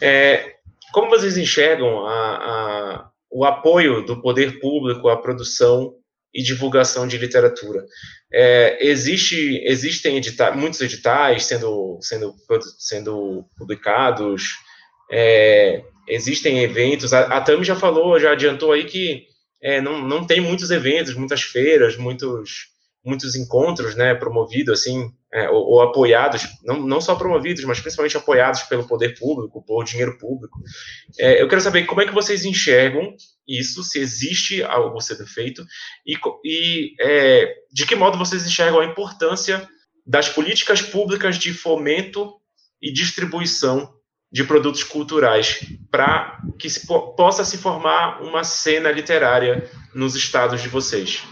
é, como vocês enxergam a, a, o apoio do poder público à produção e divulgação de literatura? É, existe, existem edita muitos editais sendo, sendo, sendo publicados, é, existem eventos. A, a Tami já falou, já adiantou aí que é, não, não tem muitos eventos, muitas feiras, muitos, muitos encontros, né, promovidos assim, é, ou, ou, apoiados, não, não só promovidos, mas principalmente apoiados pelo poder público, por dinheiro público. É, eu quero saber como é que vocês enxergam isso, se existe algo sendo feito, e, e é, de que modo vocês enxergam a importância das políticas públicas de fomento e distribuição de produtos culturais para que se, possa se formar uma cena literária nos estados de vocês.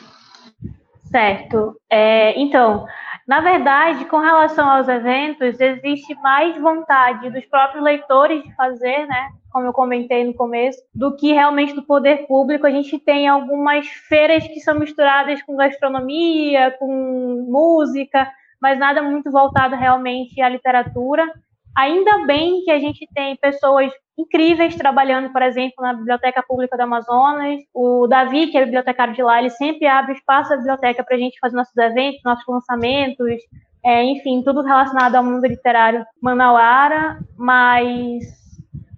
Certo. É, então, na verdade, com relação aos eventos, existe mais vontade dos próprios leitores de fazer, né? Como eu comentei no começo, do que realmente do poder público. A gente tem algumas feiras que são misturadas com gastronomia, com música, mas nada muito voltado realmente à literatura. Ainda bem que a gente tem pessoas incríveis trabalhando, por exemplo, na Biblioteca Pública do Amazonas. O Davi, que é bibliotecário de lá, ele sempre abre espaço da biblioteca para a gente fazer nossos eventos, nossos lançamentos, é, enfim, tudo relacionado ao mundo literário manauara, mas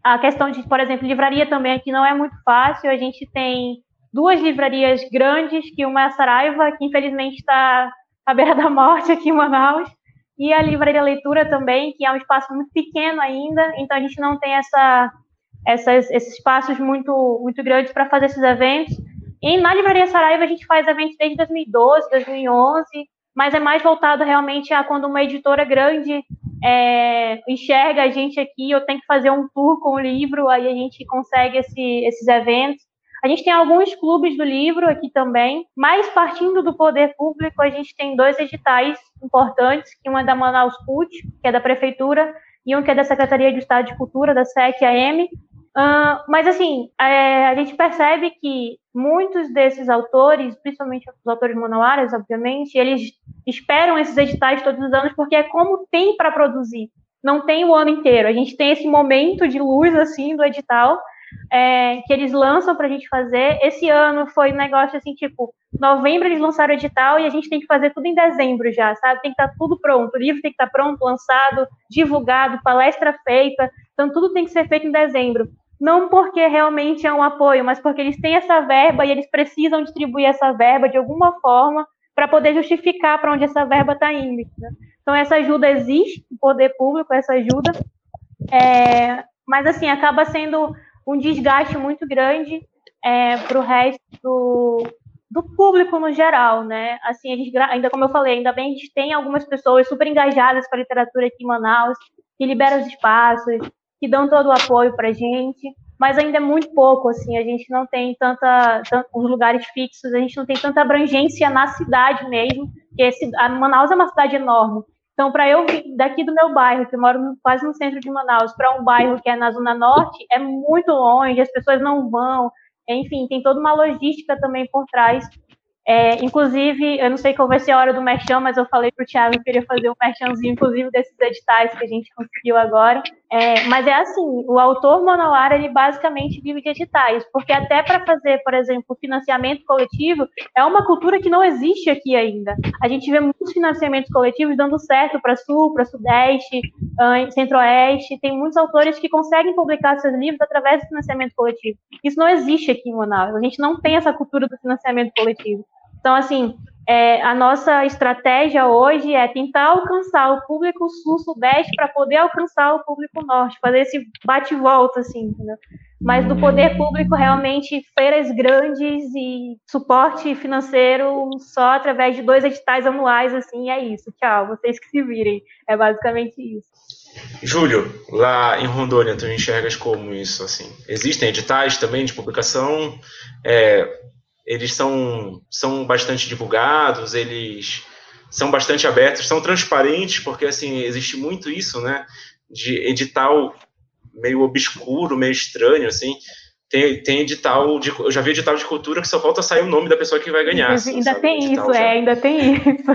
a questão de, por exemplo, livraria também aqui não é muito fácil. A gente tem duas livrarias grandes, que uma é a Saraiva, que infelizmente está à beira da morte aqui em Manaus, e a Livraria Leitura também, que é um espaço muito pequeno ainda, então a gente não tem essa, essas, esses espaços muito, muito grandes para fazer esses eventos. E na Livraria Saraiva a gente faz eventos desde 2012, 2011, mas é mais voltado realmente a quando uma editora grande é, enxerga a gente aqui, eu tenho que fazer um tour com o livro, aí a gente consegue esse, esses eventos. A gente tem alguns clubes do livro aqui também, mas partindo do poder público, a gente tem dois editais importantes, que um é da Manaus CUT, que é da Prefeitura, e um que é da Secretaria de Estado de Cultura, da SEC-AM. Uh, mas, assim, é, a gente percebe que muitos desses autores, principalmente os autores manauaras, obviamente, eles esperam esses editais todos os anos porque é como tem para produzir. Não tem o ano inteiro. A gente tem esse momento de luz, assim, do edital, é, que eles lançam para a gente fazer. Esse ano foi um negócio assim, tipo, novembro eles lançaram o edital e a gente tem que fazer tudo em dezembro já, sabe? Tem que estar tá tudo pronto, o livro tem que estar tá pronto, lançado, divulgado, palestra feita, então tudo tem que ser feito em dezembro. Não porque realmente é um apoio, mas porque eles têm essa verba e eles precisam distribuir essa verba de alguma forma para poder justificar para onde essa verba está indo. Né? Então essa ajuda existe, o poder público, essa ajuda, é, mas assim acaba sendo um desgaste muito grande é, para o resto do, do público no geral, né? Assim, a gente, ainda como eu falei, ainda bem a gente tem algumas pessoas super engajadas com a literatura aqui em Manaus, que liberam os espaços, que dão todo o apoio para a gente, mas ainda é muito pouco, assim, a gente não tem tanta, os lugares fixos, a gente não tem tanta abrangência na cidade mesmo, que esse, a Manaus é uma cidade enorme, então, para eu vir daqui do meu bairro, que moro quase no centro de Manaus, para um bairro que é na Zona Norte, é muito longe, as pessoas não vão, enfim, tem toda uma logística também por trás é, inclusive, eu não sei qual vai ser a hora do merchan, mas eu falei para o Thiago que eu queria fazer um merchanzinho, inclusive, desses editais que a gente conseguiu agora. É, mas é assim, o autor Manauara, ele basicamente vive de editais, porque até para fazer, por exemplo, financiamento coletivo, é uma cultura que não existe aqui ainda. A gente vê muitos financiamentos coletivos dando certo para Sul, para Sudeste, Centro-Oeste, tem muitos autores que conseguem publicar seus livros através do financiamento coletivo. Isso não existe aqui em Manaus, a gente não tem essa cultura do financiamento coletivo. Então, assim, é, a nossa estratégia hoje é tentar alcançar o público sul-sudeste para poder alcançar o público norte, fazer esse bate-volta, assim, entendeu? Mas do poder público, realmente, feiras grandes e suporte financeiro só através de dois editais anuais, assim, é isso. Tchau, vocês que se virem. É basicamente isso. Júlio, lá em Rondônia, tu enxergas como isso, assim? Existem editais também de publicação? É, eles são, são bastante divulgados, eles são bastante abertos, são transparentes, porque assim existe muito isso, né, de edital meio obscuro, meio estranho, assim. Tem, tem edital de, eu já vi edital de cultura que só falta sair o nome da pessoa que vai ganhar. Assim, ainda sabe? tem isso, já. é, ainda tem isso.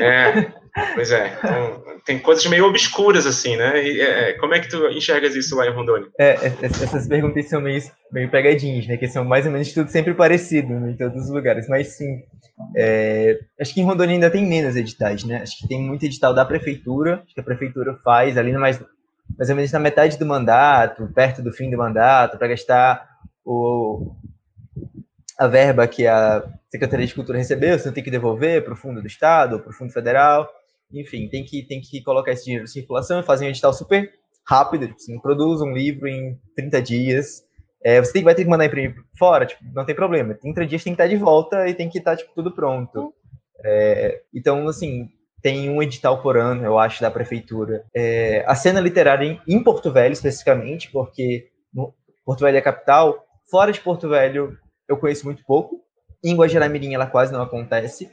É, pois é. Então, tem coisas meio obscuras, assim, né? E, é, é, como é que tu enxergas isso lá em Rondônia? É, é, é, essas perguntas são meio, meio pegadinhas, né? Que são mais ou menos tudo sempre parecido né, em todos os lugares. Mas sim, é, acho que em Rondônia ainda tem menos editais, né? Acho que tem muito edital da prefeitura, acho que a prefeitura faz ali mais, mais ou menos na metade do mandato, perto do fim do mandato, para gastar o, a verba que a Secretaria de Cultura recebeu, você tem que devolver para o fundo do Estado ou para o fundo federal enfim, tem que, tem que colocar esse dinheiro em circulação e fazer um edital super rápido, tipo, assim, produz um livro em 30 dias, é, você tem, vai ter que mandar imprimir fora, tipo, não tem problema, em 30 dias tem que estar de volta e tem que estar, tipo, tudo pronto. É, então, assim, tem um edital por ano, eu acho, da prefeitura. É, a cena literária em, em, Porto Velho, especificamente, porque Porto Velho é a capital, fora de Porto Velho eu conheço muito pouco, em Guajará-Mirim ela quase não acontece,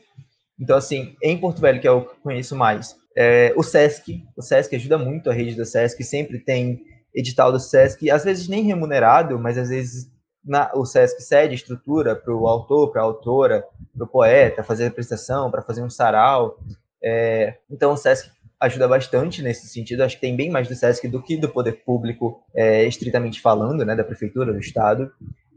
então, assim, em Porto Velho, que é o que eu conheço mais, é, o SESC, o SESC ajuda muito a rede do SESC, sempre tem edital do SESC, às vezes nem remunerado, mas às vezes na, o SESC cede estrutura para o autor, para a autora, para o poeta, fazer a prestação, para fazer um sarau. É, então, o SESC ajuda bastante nesse sentido. Acho que tem bem mais do SESC do que do poder público, é, estritamente falando, né, da prefeitura, do estado.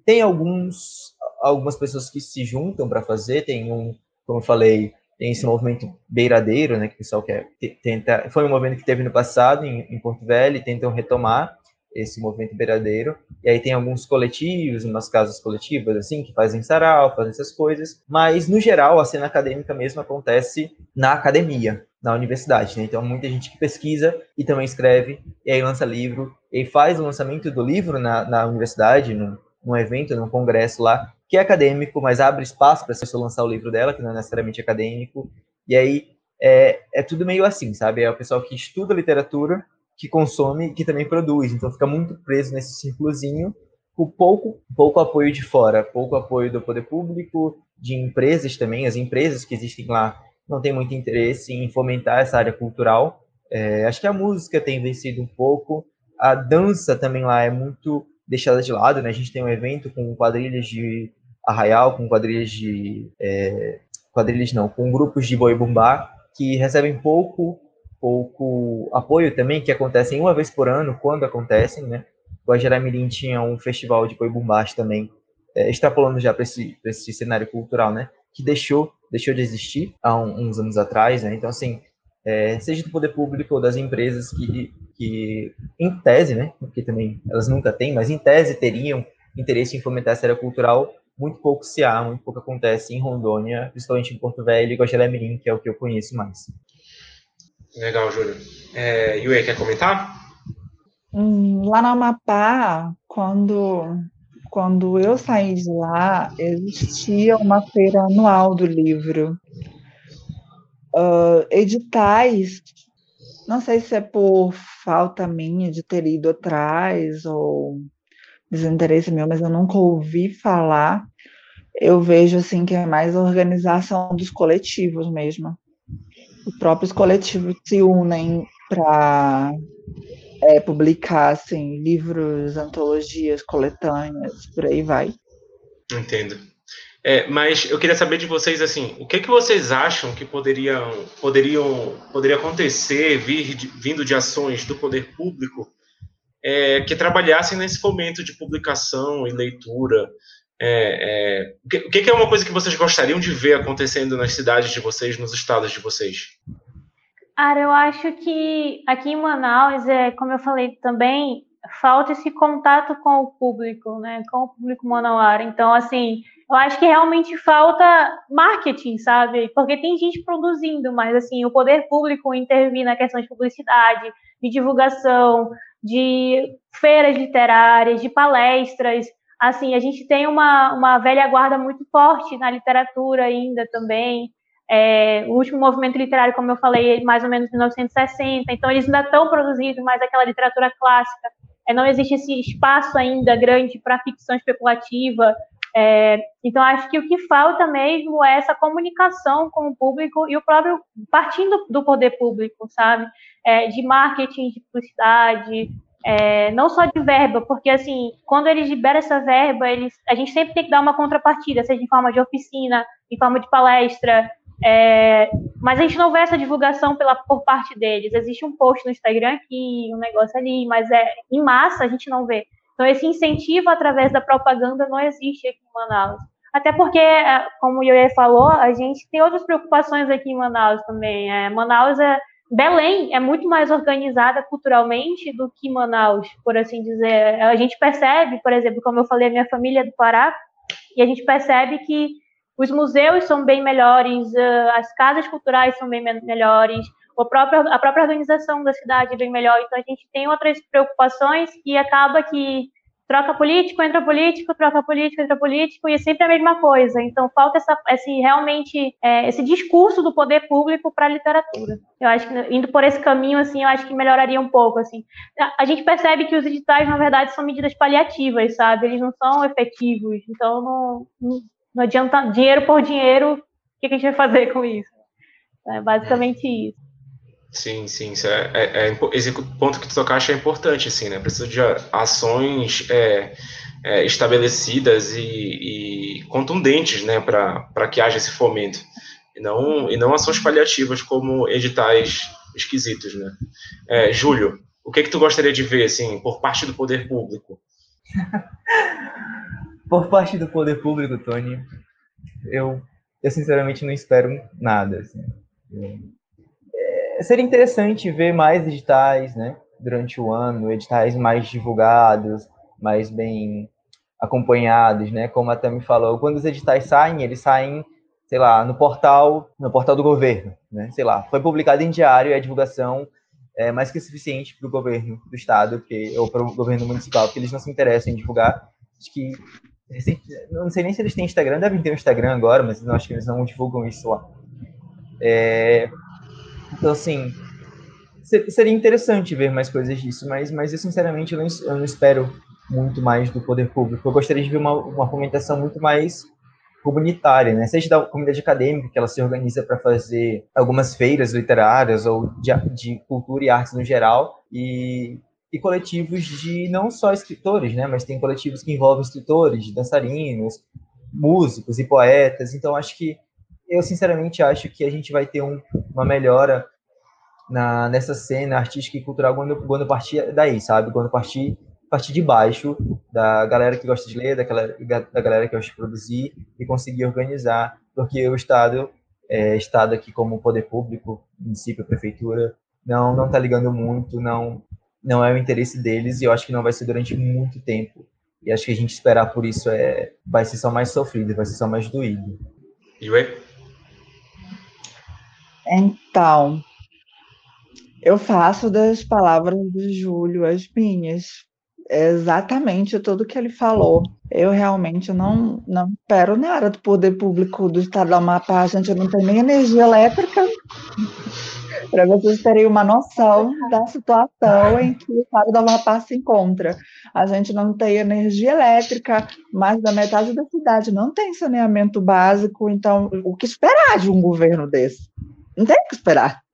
Tem alguns algumas pessoas que se juntam para fazer. Tem um como eu falei, tem esse movimento beiradeiro, né, que o pessoal quer tenta, foi um movimento que teve no passado em, em Porto Velho, e tentam retomar esse movimento beiradeiro. E aí tem alguns coletivos, umas casas coletivas assim que fazem sarau, fazem essas coisas, mas no geral a cena acadêmica mesmo acontece na academia, na universidade, né? Então muita gente que pesquisa e também escreve e aí lança livro e faz o lançamento do livro na, na universidade, num, num evento, num congresso lá, que é acadêmico, mas abre espaço para a pessoa lançar o livro dela, que não é necessariamente acadêmico. E aí é, é tudo meio assim, sabe? É o pessoal que estuda literatura, que consome e que também produz. Então fica muito preso nesse círculozinho, com pouco, pouco apoio de fora, pouco apoio do poder público, de empresas também. As empresas que existem lá não têm muito interesse em fomentar essa área cultural. É, acho que a música tem vencido um pouco. A dança também lá é muito deixada de lado, né? A gente tem um evento com quadrilhas de arraial, com quadrilhas de... É, quadrilhas não, com grupos de boi bumbá, que recebem pouco, pouco apoio também, que acontecem uma vez por ano, quando acontecem, né? O Guajará-Mirim tinha um festival de boi bumbás também, é, extrapolando já para esse, esse cenário cultural, né? Que deixou, deixou de existir há um, uns anos atrás, né? Então, assim, é, seja do poder público ou das empresas que, que, em tese, né, porque também elas nunca têm, mas em tese teriam interesse em fomentar essa área cultural, muito pouco se há, muito pouco acontece em Rondônia, principalmente em Porto Velho e Guaxaré-Mirim, que é o que eu conheço mais. Legal, Júlio. É, Yue, quer comentar? Hum, lá no Amapá, quando, quando eu saí de lá, existia uma feira anual do livro. Uh, editais, não sei se é por falta minha de ter ido atrás ou desinteresse meu, mas eu nunca ouvi falar. Eu vejo assim que é mais organização dos coletivos mesmo. Os próprios coletivos se unem para é, publicar assim, livros, antologias, coletâneas, por aí vai. Entendo. É, mas eu queria saber de vocês assim, o que, que vocês acham que poderiam, poderiam, poderia acontecer, vir de, vindo de ações do poder público é, que trabalhassem nesse fomento de publicação e leitura? É, é o, que, o que é uma coisa que vocês gostariam de ver acontecendo nas cidades de vocês, nos estados de vocês? Cara, eu acho que aqui em Manaus, é, como eu falei também, falta esse contato com o público, né? Com o público manauara. Então, assim, eu acho que realmente falta marketing, sabe? Porque tem gente produzindo, mas assim, o poder público intervir na questão de publicidade, de divulgação, de feiras literárias, de palestras. Assim, a gente tem uma, uma velha guarda muito forte na literatura ainda também. É, o último movimento literário, como eu falei, é mais ou menos 1960, então eles ainda estão produzindo mais aquela literatura clássica. É, não existe esse espaço ainda grande para ficção especulativa. É, então, acho que o que falta mesmo é essa comunicação com o público e o próprio, partindo do poder público, sabe? É, de marketing, de publicidade, é, não só de verba, porque assim, quando eles liberam essa verba, eles, a gente sempre tem que dar uma contrapartida, seja em forma de oficina, em forma de palestra, é, mas a gente não vê essa divulgação pela, por parte deles. Existe um post no Instagram aqui, um negócio ali, mas é em massa a gente não vê. Então esse incentivo através da propaganda não existe aqui em Manaus. Até porque, é, como o Ioê falou, a gente tem outras preocupações aqui em Manaus também. É, Manaus é Belém é muito mais organizada culturalmente do que Manaus, por assim dizer. A gente percebe, por exemplo, como eu falei, a minha família é do Pará, e a gente percebe que os museus são bem melhores, as casas culturais são bem melhores, a própria, organização da cidade é bem melhor. Então, a gente tem outras preocupações e acaba que troca político, entra político, troca político, entra político, e é sempre a mesma coisa. Então, falta essa, esse, realmente é, esse discurso do poder público para a literatura. Eu acho que, indo por esse caminho, assim, eu acho que melhoraria um pouco, assim. A, a gente percebe que os editais, na verdade, são medidas paliativas, sabe? Eles não são efetivos. Então, não, não não adianta dinheiro por dinheiro, o que, a gente vai fazer com isso? É basicamente isso. Sim, sim, isso é, é, é, esse ponto que tu tocaste é importante, assim, né? Precisa de ações é, é estabelecidas e, e, contundentes, né, para que haja esse fomento. E não, e não ações paliativas como editais esquisitos, né? É, Júlio, o que que tu gostaria de ver, assim, por parte do poder público? por parte do poder público, Tony, eu, eu sinceramente não espero nada. Assim. É, seria interessante ver mais editais, né, durante o ano, editais mais divulgados, mais bem acompanhados, né, como a Tami falou. Quando os editais saem, eles saem, sei lá, no portal, no portal do governo, né, sei lá, foi publicado em diário e a divulgação é mais que suficiente para o governo do estado, porque, ou para o governo municipal, porque eles não se interessam em divulgar. Acho que não sei nem se eles têm Instagram, devem ter um Instagram agora, mas eu acho que eles não divulgam isso lá. É, então, assim, seria interessante ver mais coisas disso, mas, mas eu, sinceramente, eu não, eu não espero muito mais do poder público. Eu gostaria de ver uma, uma fomentação muito mais comunitária, né? Seja da comunidade acadêmica, que ela se organiza para fazer algumas feiras literárias ou de, de cultura e artes no geral, e e coletivos de não só escritores, né, mas tem coletivos que envolvem escritores, dançarinos, músicos e poetas. Então acho que eu sinceramente acho que a gente vai ter um, uma melhora na, nessa cena artística e cultural quando, quando partir daí, sabe? Quando partir partir de baixo da galera que gosta de ler, daquela, da galera que gosta de produzir e conseguir organizar, porque o Estado, é, Estado aqui como poder público, município, prefeitura, não não está ligando muito, não não é o interesse deles e eu acho que não vai ser durante muito tempo. E acho que a gente esperar por isso é vai ser só mais sofrido, vai ser só mais doído. E Yue? Então, Eu faço das palavras do Júlio as minhas. Exatamente tudo que ele falou. Eu realmente não, não espero nada do poder público do estado do Amapá. A gente não tem nem energia elétrica. Para vocês terem uma noção da situação em que o estado do Amapá se encontra. A gente não tem energia elétrica, mais da metade da cidade não tem saneamento básico. Então, o que esperar de um governo desse? Não tem o que esperar.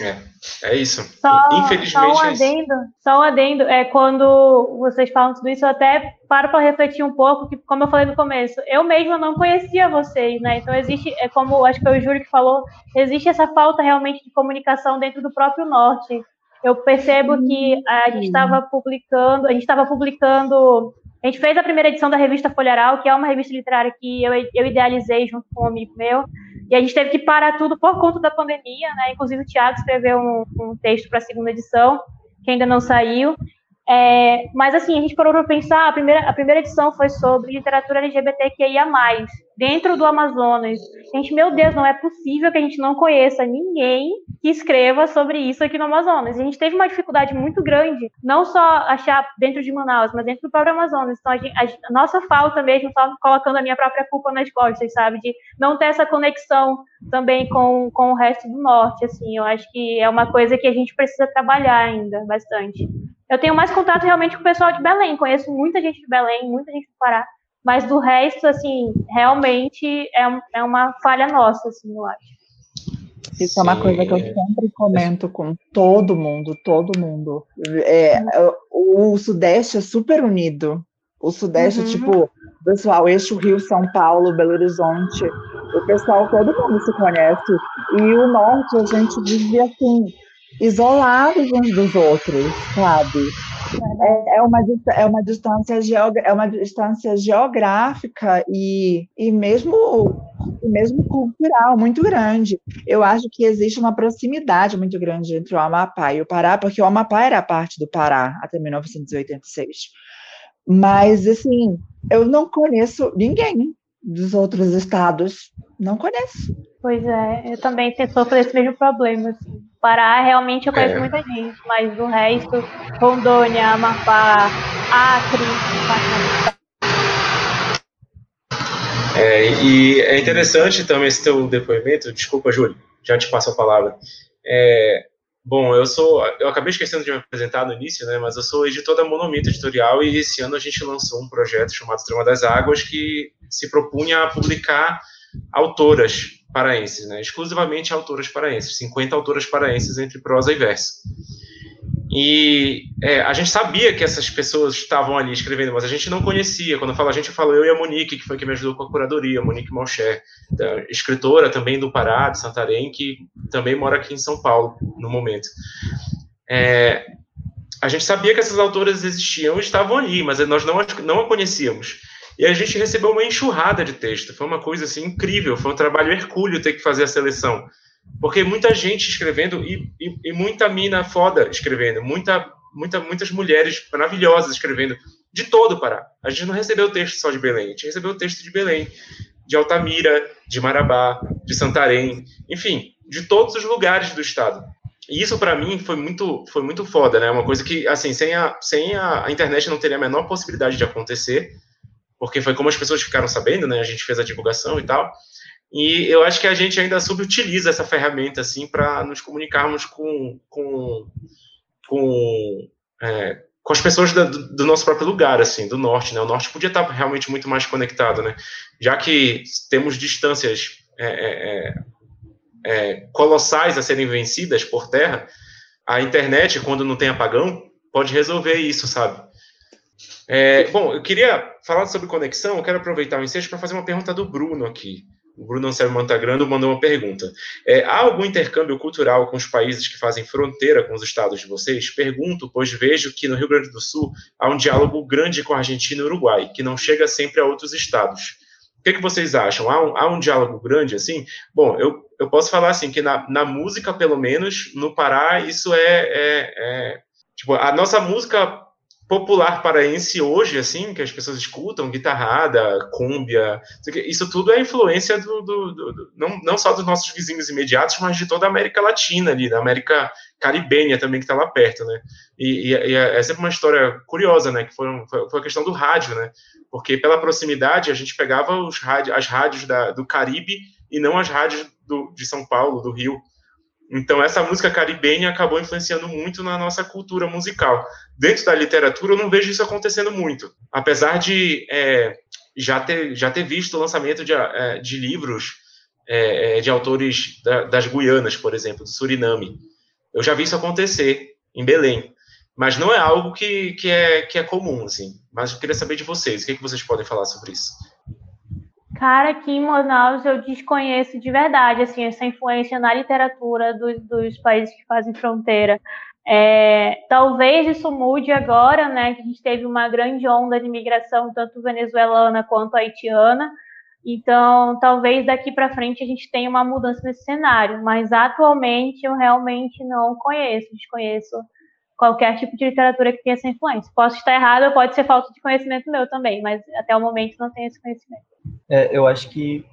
É, é isso. Só, Infelizmente. Só um adendo, é só um adendo. É quando vocês falam tudo isso, eu até paro para refletir um pouco, que, como eu falei no começo, eu mesma não conhecia vocês, né? Então existe, é como acho que foi o Júlio que falou, existe essa falta realmente de comunicação dentro do próprio norte. Eu percebo que a gente estava publicando, a gente estava publicando a gente fez a primeira edição da revista Folharal, que é uma revista literária que eu, eu idealizei junto com um amigo meu. E a gente teve que parar tudo por conta da pandemia, né? Inclusive o Thiago escreveu um, um texto para a segunda edição, que ainda não saiu. É, mas assim, a gente parou para pensar, a primeira, a primeira edição foi sobre literatura LGBTQIA+, dentro do Amazonas. Gente, meu Deus, não é possível que a gente não conheça ninguém que escreva sobre isso aqui no Amazonas. E a gente teve uma dificuldade muito grande, não só achar dentro de Manaus, mas dentro do próprio Amazonas. Então, a, gente, a, nossa falta mesmo, só colocando a minha própria culpa nas costas, sabe? De não ter essa conexão também com, com o resto do Norte, assim. Eu acho que é uma coisa que a gente precisa trabalhar ainda bastante. Eu tenho mais contato realmente com o pessoal de Belém, conheço muita gente de Belém, muita gente do Pará, mas do resto, assim, realmente é, é uma falha nossa, assim, eu acho. Isso Sim. é uma coisa que eu sempre comento com todo mundo, todo mundo. É, o, o Sudeste é super unido. O Sudeste, uhum. tipo, pessoal, eixo Rio, São Paulo, Belo Horizonte, o pessoal, todo mundo se conhece. E o Norte, a gente vive assim, isolados uns dos outros, sabe? É, é, uma, é, uma distância é uma distância geográfica e, e mesmo, mesmo cultural muito grande. Eu acho que existe uma proximidade muito grande entre o Amapá e o Pará, porque o Amapá era parte do Pará até 1986. Mas, assim, eu não conheço ninguém dos outros estados, não conheço. Pois é, eu também sofro esse mesmo problema. Assim. Pará, realmente eu conheço é. muita gente, mas o resto, Rondônia, Amapá, Acre. É, e é interessante também esse teu depoimento. Desculpa, Júlio, já te passo a palavra. É, bom, eu sou, eu acabei esquecendo de me apresentar no início, né? Mas eu sou editor da Monomito Editorial e esse ano a gente lançou um projeto chamado Trama das Águas que se propunha a publicar autoras paraenses, né? exclusivamente autoras paraenses, 50 autoras paraenses entre prosa e verso. E é, a gente sabia que essas pessoas estavam ali escrevendo, mas a gente não conhecia. Quando eu falo a gente, eu falo eu e a Monique, que foi quem me ajudou com a curadoria, Monique Malcher, escritora também do Pará, de Santarém, que também mora aqui em São Paulo no momento. É, a gente sabia que essas autoras existiam e estavam ali, mas nós não, não a conhecíamos. E a gente recebeu uma enxurrada de texto. Foi uma coisa assim incrível. Foi um trabalho hercúleo ter que fazer a seleção. Porque muita gente escrevendo e, e, e muita mina foda escrevendo. Muita, muita, muitas mulheres maravilhosas escrevendo de todo o Pará. A gente não recebeu texto só de Belém. A gente recebeu texto de Belém, de Altamira, de Marabá, de Santarém. Enfim, de todos os lugares do estado. E isso para mim foi muito, foi muito foda, né? Uma coisa que, assim, sem a, sem a, a internet não teria a menor possibilidade de acontecer porque foi como as pessoas ficaram sabendo, né? A gente fez a divulgação e tal. E eu acho que a gente ainda subutiliza essa ferramenta assim para nos comunicarmos com com com, é, com as pessoas do, nosso próprio lugar, assim, do norte, né? O norte podia estar realmente muito mais conectado, né? Já que temos distâncias é, é, é, é colossais a serem vencidas por terra, a internet, quando não tem apagão, pode resolver isso, sabe? É, bom, eu queria falar sobre conexão, eu quero aproveitar o ensejo para fazer uma pergunta do Bruno aqui. O Bruno Anselmo Montagrando mandou uma pergunta. É, há algum intercâmbio cultural com os países que fazem fronteira com os estados de vocês? Pergunto, pois vejo que no Rio Grande do Sul há um diálogo grande com a Argentina e Uruguai, que não chega sempre a outros estados. O que, que vocês acham? Há um, há um diálogo grande assim? Bom, eu, eu posso falar assim que na, na música, pelo menos, no Pará, isso é, é, é tipo, a nossa música popular paraense hoje, assim, que as pessoas escutam, guitarrada, cúmbia, isso tudo é influência do, do, do, do, não, não só dos nossos vizinhos imediatos, mas de toda a América Latina ali, da América caribenha também, que está lá perto, né? E, e, e, é sempre uma história curiosa, né? Que foi, um, foi a questão do rádio, né? Porque pela proximidade a gente pegava os rádio, as rádios da, do Caribe e não as rádios do, de São Paulo, do Rio. Então, essa música caribenha acabou influenciando muito na nossa cultura musical. Dentro da literatura, eu não vejo isso acontecendo muito. Apesar de é, já, ter, já ter visto o lançamento de, é, de livros é, é, de autores da, das Guianas, por exemplo, do Suriname. Eu já vi isso acontecer em Belém. Mas não é algo que, que, é, que é comum, assim. Mas eu queria saber de vocês. O que, é que vocês podem falar sobre isso? Cara, aqui em Manaus eu desconheço de verdade assim essa influência na literatura do, dos países que fazem fronteira. É, talvez isso mude agora, né? Que a gente teve uma grande onda de imigração, tanto venezuelana quanto haitiana. Então, talvez daqui para frente a gente tenha uma mudança nesse cenário. Mas atualmente eu realmente não conheço, desconheço qualquer tipo de literatura que tenha essa influência. Posso estar errado, pode ser falta de conhecimento meu também, mas até o momento não tenho esse conhecimento. É, eu acho que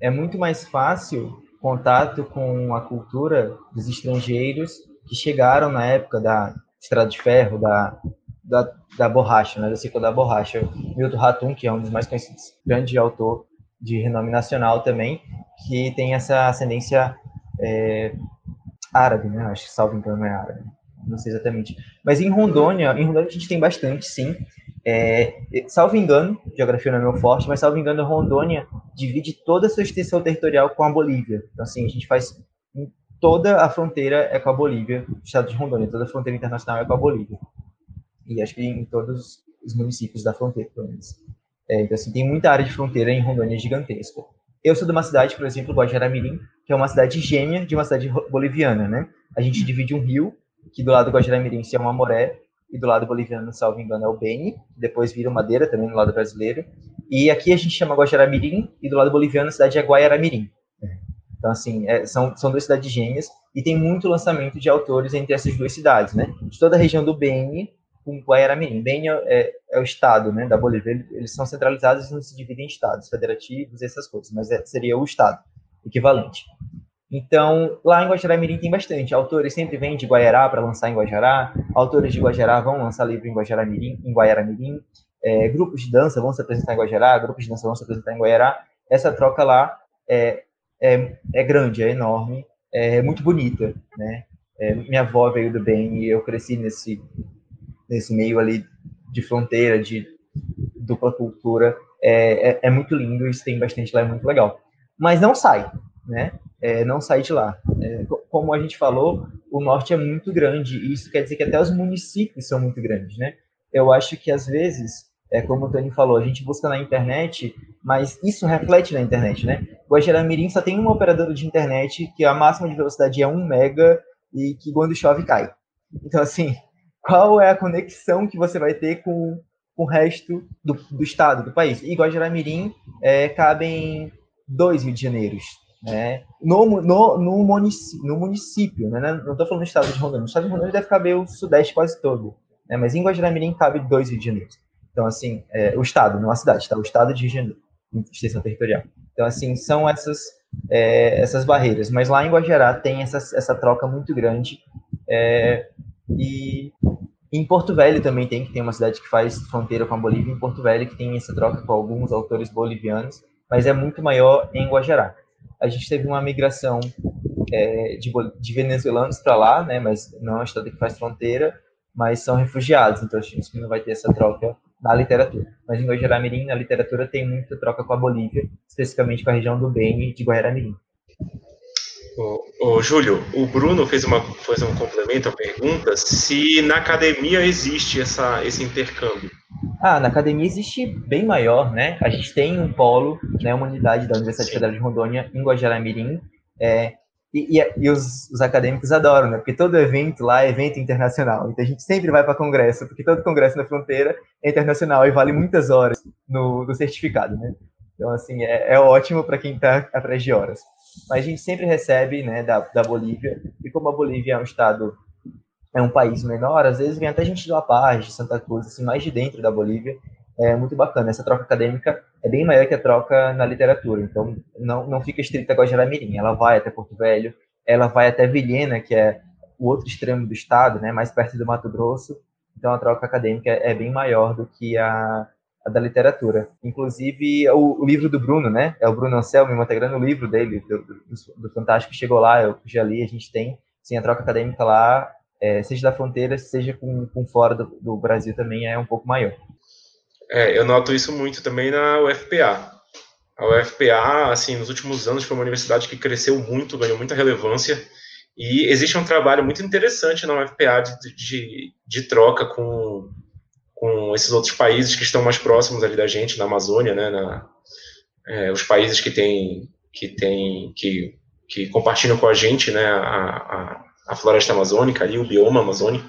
é muito mais fácil contato com a cultura dos estrangeiros que chegaram na época da estrada de ferro, da, da, da borracha, né, da ciclo da borracha. Milton Ratum, que é um dos mais conhecidos, grande autor de renome nacional também, que tem essa ascendência é, árabe, né? Acho que salvo engano é árabe. Não sei exatamente. Mas em Rondônia, em Rondônia a gente tem bastante, sim. É, salvo engano, geografia não é meu forte, mas salvo engano, Rondônia divide toda a sua extensão territorial com a Bolívia. Então, assim, a gente faz. Toda a fronteira é com a Bolívia, o estado de Rondônia, toda a fronteira internacional é com a Bolívia. E acho que em todos os municípios da fronteira, pelo menos. É, então, assim, tem muita área de fronteira em Rondônia gigantesca. Eu sou de uma cidade, por exemplo, Guajaramirim, que é uma cidade gêmea de uma cidade boliviana, né? A gente divide um rio, que do lado do Guajaramirim é uma e do lado boliviano, salvo engano, é o Beni, depois vira Madeira, também no lado brasileiro. E aqui a gente chama Guajaramirim, e do lado boliviano a cidade é Guaiaramirim. Então, assim, é, são, são duas cidades gêmeas, e tem muito lançamento de autores entre essas duas cidades, né? De toda a região do Beni com Guaiaramirim. Beni é, é, é, o estado né, da Bolívia, eles são centralizados e não se dividem em estados federativos essas coisas, mas é, seria o estado equivalente. Então, lá em Guajará-Mirim tem bastante. Autores sempre vêm de Guaiará para lançar em Guajará. Autores de Guajará vão lançar livro em Guajará-Mirim, em Guaiará-Mirim. É, grupos de dança vão se apresentar em Guajará, grupos de dança vão se apresentar em Guaiará. Essa troca lá é, é, é grande, é enorme, é muito bonita, né? É, minha avó veio do bem e eu cresci nesse nesse meio ali de fronteira, de dupla cultura. É, é, é muito lindo, isso tem bastante lá, é muito legal. Mas não sai, né? É, não sair de lá. É, como a gente falou, o norte é muito grande, e isso quer dizer que até os municípios são muito grandes, né? Eu acho que às vezes, é como o Tony falou, a gente busca na internet, mas isso reflete na internet, né? Guajará-Mirim só tem um operador de internet que a máxima de velocidade é 1 mega e que quando chove cai. Então, assim, qual é a conexão que você vai ter com, com o resto do, do estado, do país? E Guajará-Mirim é, cabem dois Rio de Janeiros, né? No, no, no, município, no município né? não estou falando do estado de Rondônia, o estado de Rondônia deve caber o sudeste quase todo, né? mas em Guajará-Mirim cabe dois Rio de Janeiro. Então, assim, é, o estado, não a cidade, tá? o estado de Rio de Janeiro, extensão territorial. Então, assim, são essas, é, essas barreiras, mas lá em Guajará tem essa, essa troca muito grande, é, e em Porto Velho também tem, que tem uma cidade que faz fronteira com a Bolívia, em Porto Velho que tem essa troca com alguns autores bolivianos, mas é muito maior em Guajará a gente teve uma migração é, de, de, venezuelanos para lá, né, mas não é um estado que faz fronteira, mas são refugiados, então a gente não vai ter essa troca na literatura. Mas em Guajará-Mirim, na literatura, tem muita troca com a Bolívia, especificamente com a região do Beni de Guajará-Mirim. O, Júlio, o Bruno fez, uma, fez um complemento à pergunta se na academia existe essa, esse intercâmbio. Ah, na academia existe bem maior, né? A gente tem um polo, né, uma unidade da Universidade Sim. Federal de Rondônia em Guajará-Mirim, é, e, e, e os, os, acadêmicos adoram, né? Porque todo evento lá é evento internacional. Então a gente sempre vai para congresso, porque todo congresso na fronteira é internacional e vale muitas horas no, no certificado, né? Então, assim, é, é ótimo para quem está atrás de horas. Mas a gente sempre recebe, né, da, da Bolívia. E como a Bolívia é um estado é um país menor, às vezes vem até gente de La Paz, de Santa Cruz, assim, mais de dentro da Bolívia. É muito bacana. Essa troca acadêmica é bem maior que a troca na literatura. Então, não, não fica estrita a Jaramirim. Ela vai até Porto Velho, ela vai até Vilhena, que é o outro extremo do estado, né, mais perto do Mato Grosso, então a troca acadêmica é bem maior do que a da literatura. Inclusive, o, o, livro do Bruno, né, é o Bruno Anselmo, integrando o livro dele, do, do, Fantástico, chegou lá, eu já li, a gente tem, sim, a troca acadêmica lá, é, seja da fronteira, seja com, com fora do, do Brasil também é um pouco maior. É, eu noto isso muito também na UFPA. A UFPA, assim, nos últimos anos foi uma universidade que cresceu muito, ganhou muita relevância, e existe um trabalho muito interessante na UFPA de, de, de troca com, com esses outros países que estão mais próximos ali da gente, na Amazônia, né, na, é, os países que têm que tem que, que compartilham com a gente, né, a, a, a floresta amazônica ali, o bioma amazônico.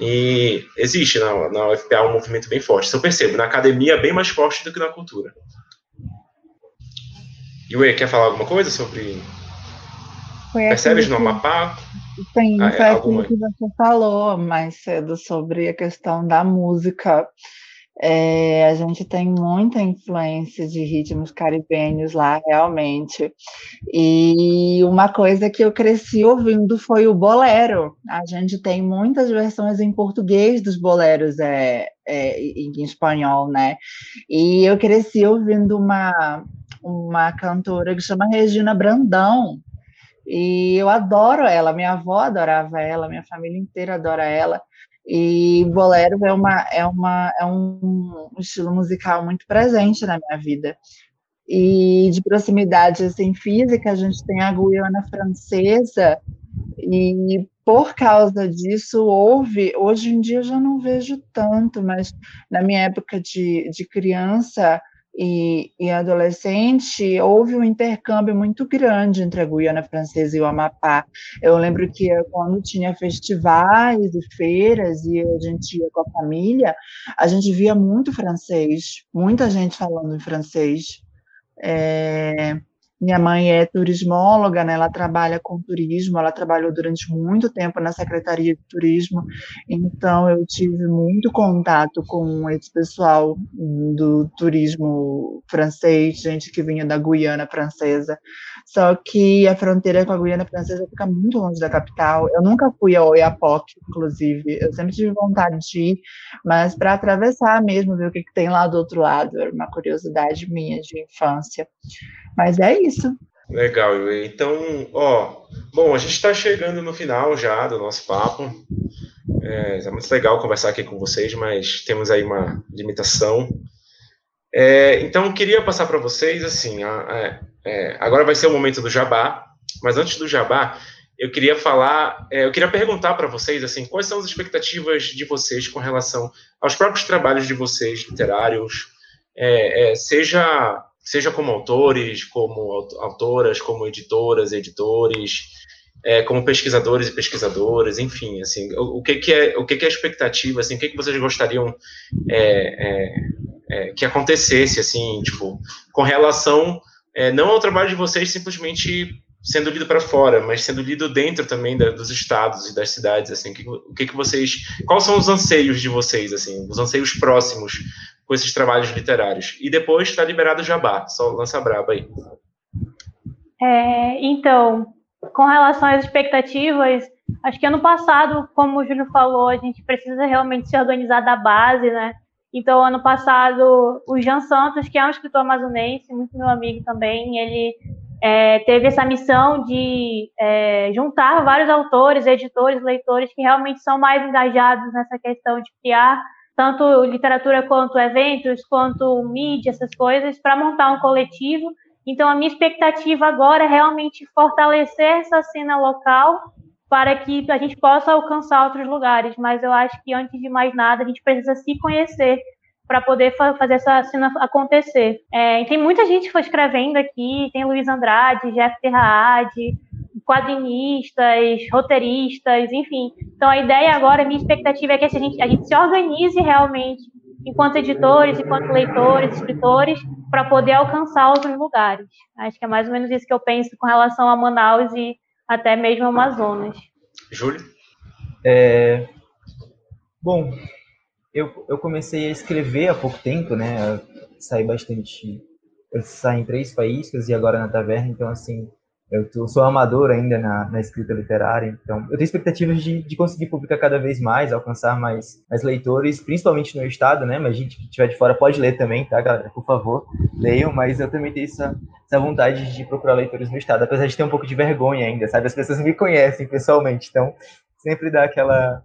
E existe na, na UFPA um movimento bem forte. Isso eu percebo. Na academia, bem mais forte do que na cultura. Yue, quer falar alguma coisa sobre. Foi Percebes no Amapá? Sim, ah, é, foi alguma... aquilo que você falou mais cedo sobre a questão da música. É, a gente tem muita influência de ritmos caribenhos lá, realmente. E uma coisa que eu cresci ouvindo foi o bolero. A gente tem muitas versões em português dos boleros é, é, em espanhol, né? E eu cresci ouvindo uma, uma cantora que chama Regina Brandão. E eu adoro ela, minha avó adorava ela, minha família inteira adora ela. E bolero é, uma, é, uma, é um estilo musical muito presente na minha vida. E de proximidade assim, física, a gente tem a Guiana Francesa, e por causa disso houve, hoje em dia eu já não vejo tanto, mas na minha época de, de criança, e, e adolescente, houve um intercâmbio muito grande entre a Guiana Francesa e o Amapá. Eu lembro que quando tinha festivais e feiras e a gente ia com a família, a gente via muito francês, muita gente falando em francês. É, minha mãe é turismóloga, né? Ela trabalha com turismo, ela trabalhou durante muito tempo na Secretaria de Turismo, então eu tive muito contato com esse pessoal do turismo francês, gente que vinha da Guiana Francesa. Só que a fronteira com a Guiana Francesa fica muito longe da capital. Eu nunca fui a Oiapoque, inclusive. Eu sempre tive vontade de ir, mas para atravessar mesmo, ver o que, que tem lá do outro lado, era uma curiosidade minha de infância. Mas é isso. Legal, então, ó, bom, a gente está chegando no final já do nosso papo. É, é, muito legal conversar aqui com vocês, mas temos aí uma limitação. É, então, queria passar para vocês, assim, a, a, é, agora vai ser o momento do jabá, mas antes do jabá, eu queria falar, é, eu queria perguntar para vocês, assim, quais são as expectativas de vocês com relação aos próprios trabalhos de vocês, literários, é, seja seja como autores, como autoras, como editoras, editores, é, como pesquisadores e pesquisadoras, enfim, assim, o, o, que, que é o que, que é a expectativa, assim, o que, que vocês gostariam é, é, é que acontecesse, assim, tipo, com relação é, não ao trabalho de vocês simplesmente sendo lido para fora, mas sendo lido dentro também da, dos estados e das cidades, assim, o que, que vocês, quais são os anseios de vocês, assim, os anseios próximos com esses trabalhos literários. E depois está liberado o Jabá, só lança braba aí. É, então, com relação às expectativas, acho que ano passado, como o Júlio falou, a gente precisa realmente se organizar da base, né? Então, ano passado, o Jean Santos, que é um escritor amazonense, muito meu amigo também, ele é, teve essa missão de é, juntar vários autores, editores, leitores que realmente são mais engajados nessa questão de criar tanto literatura quanto eventos, quanto mídia, essas coisas, para montar um coletivo. Então, a minha expectativa agora é realmente fortalecer essa cena local para que a gente possa alcançar outros lugares. Mas eu acho que, antes de mais nada, a gente precisa se conhecer para poder fazer essa cena acontecer. É, tem muita gente escrevendo aqui, tem Luiz Andrade, Jeff Terraade, quadrinistas, roteiristas, enfim. Então a ideia agora, a minha expectativa é que a gente, a gente se organize realmente enquanto editores, enquanto leitores, escritores, para poder alcançar outros lugares. Acho que é mais ou menos isso que eu penso com relação a Manaus e até mesmo Amazonas. Júlio? É... Bom, eu, eu comecei a escrever há pouco tempo, né? Saí bastante. Eu saí em três países e agora na taverna, então, assim, eu tô, sou amador ainda na, na, escrita literária, então eu tenho expectativas de, de, conseguir publicar cada vez mais, alcançar mais, mais leitores, principalmente no estado, né? Mas gente que estiver de fora pode ler também, tá, galera? Por favor, leiam, mas eu também tenho essa, essa vontade de procurar leitores no estado, apesar de ter um pouco de vergonha ainda, sabe? As pessoas me conhecem pessoalmente, então sempre dá aquela,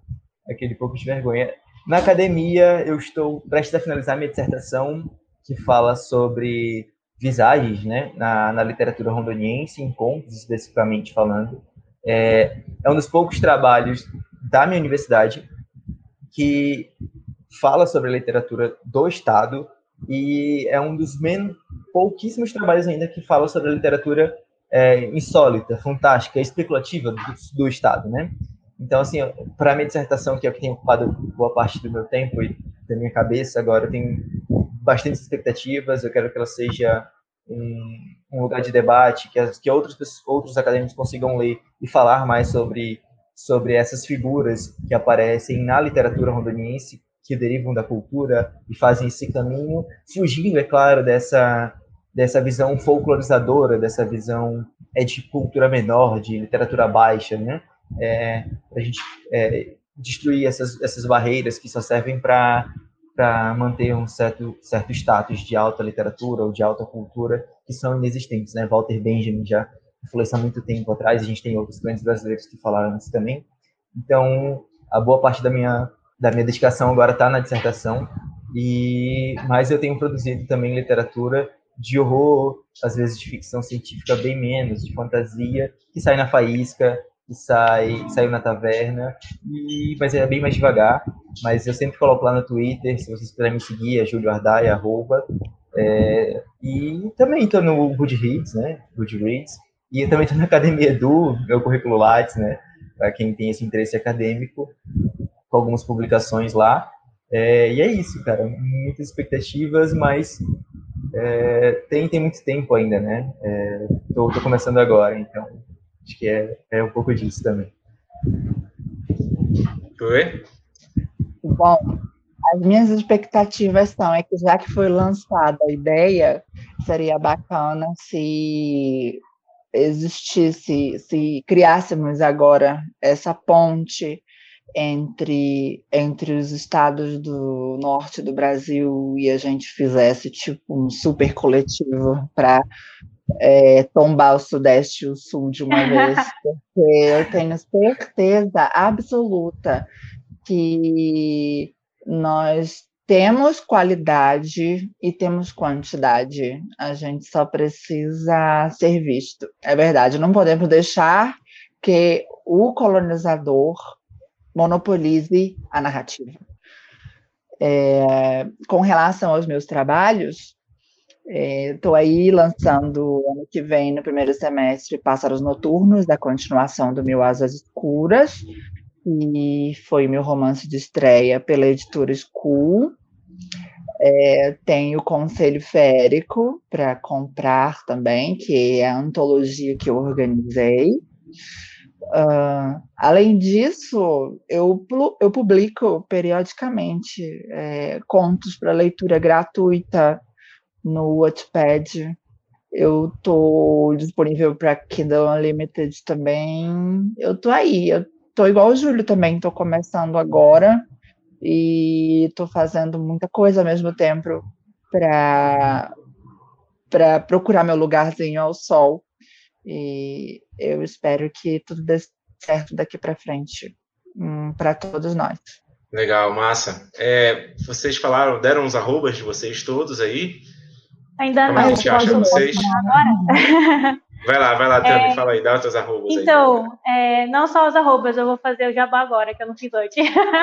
aquele pouco de vergonha. Na academia, eu estou prestes a finalizar minha dissertação, que fala sobre visagens né, na, na literatura rondoniense, em contos especificamente falando. É, é um dos poucos trabalhos da minha universidade que fala sobre a literatura do Estado e é um dos menos, pouquíssimos trabalhos ainda que fala sobre a literatura é, insólita, fantástica, especulativa do, do Estado, né? Então, assim, para minha dissertação, que é o que tem ocupado boa parte do meu tempo e da minha cabeça agora, eu tenho bastante expectativas, eu quero que ela seja um, um lugar de debate, que, as, que outros, outros acadêmicos consigam ler e falar mais sobre, sobre essas figuras que aparecem na literatura rondoniense, que derivam da cultura e fazem esse caminho, fugindo, é claro, dessa, dessa visão folclorizadora, dessa visão é de cultura menor, de literatura baixa, né? É, a gente é, destruir essas, essas barreiras que só servem para para manter um certo, certo status de alta literatura ou de alta cultura que são inexistentes, né? Walter Benjamin já isso há muito tempo atrás, a gente tem outros grandes brasileiros que falaram isso também. Então, a boa parte da minha da minha dedicação agora está na dissertação e mas eu tenho produzido também literatura de horror, às vezes de ficção científica bem menos, de fantasia, que sai na faísca, que sai, saiu na taverna, e, mas é bem mais devagar. Mas eu sempre coloco lá no Twitter, se vocês quiserem me seguir, é Júlio Ardai, arroba. É, e também estou no Goodreads, né? Goodreads. E eu também estou na Academia Edu, meu currículo Lattes, né? Para quem tem esse interesse acadêmico, com algumas publicações lá. É, e é isso, cara. Muitas expectativas, mas é, tem, tem muito tempo ainda, né? Estou é, começando agora, então Acho que é, é um pouco disso também. Oi? Bom, as minhas expectativas são é que já que foi lançada a ideia, seria bacana se existisse, se criássemos agora essa ponte entre, entre os estados do norte do Brasil e a gente fizesse tipo um super coletivo para é, tombar o Sudeste e o Sul de uma vez, porque eu tenho certeza absoluta que nós temos qualidade e temos quantidade. A gente só precisa ser visto. É verdade, não podemos deixar que o colonizador monopolize a narrativa. É, com relação aos meus trabalhos, Estou é, aí lançando ano que vem, no primeiro semestre, Pássaros Noturnos, da continuação do Mil Asas Escuras, e foi meu romance de estreia pela editora School. É, tem o Conselho Férico para comprar também, que é a antologia que eu organizei. Uh, além disso, eu, eu publico periodicamente é, contos para leitura gratuita no Wattpad. Eu tô disponível para Kindle Unlimited também. Eu tô aí. Eu tô igual o Júlio também, tô começando agora e tô fazendo muita coisa ao mesmo tempo para para procurar meu lugarzinho ao sol. E eu espero que tudo dê certo daqui para frente hum, para todos nós. Legal, massa. É, vocês falaram, deram os arrobas de vocês todos aí. Ainda Como não. a gente acha vocês? Agora? Vai lá, vai lá, Tami, é, fala aí, dá os teus arrobas então, aí. É, não só os arrobas, eu vou fazer o jabá agora, que eu não fiz hoje.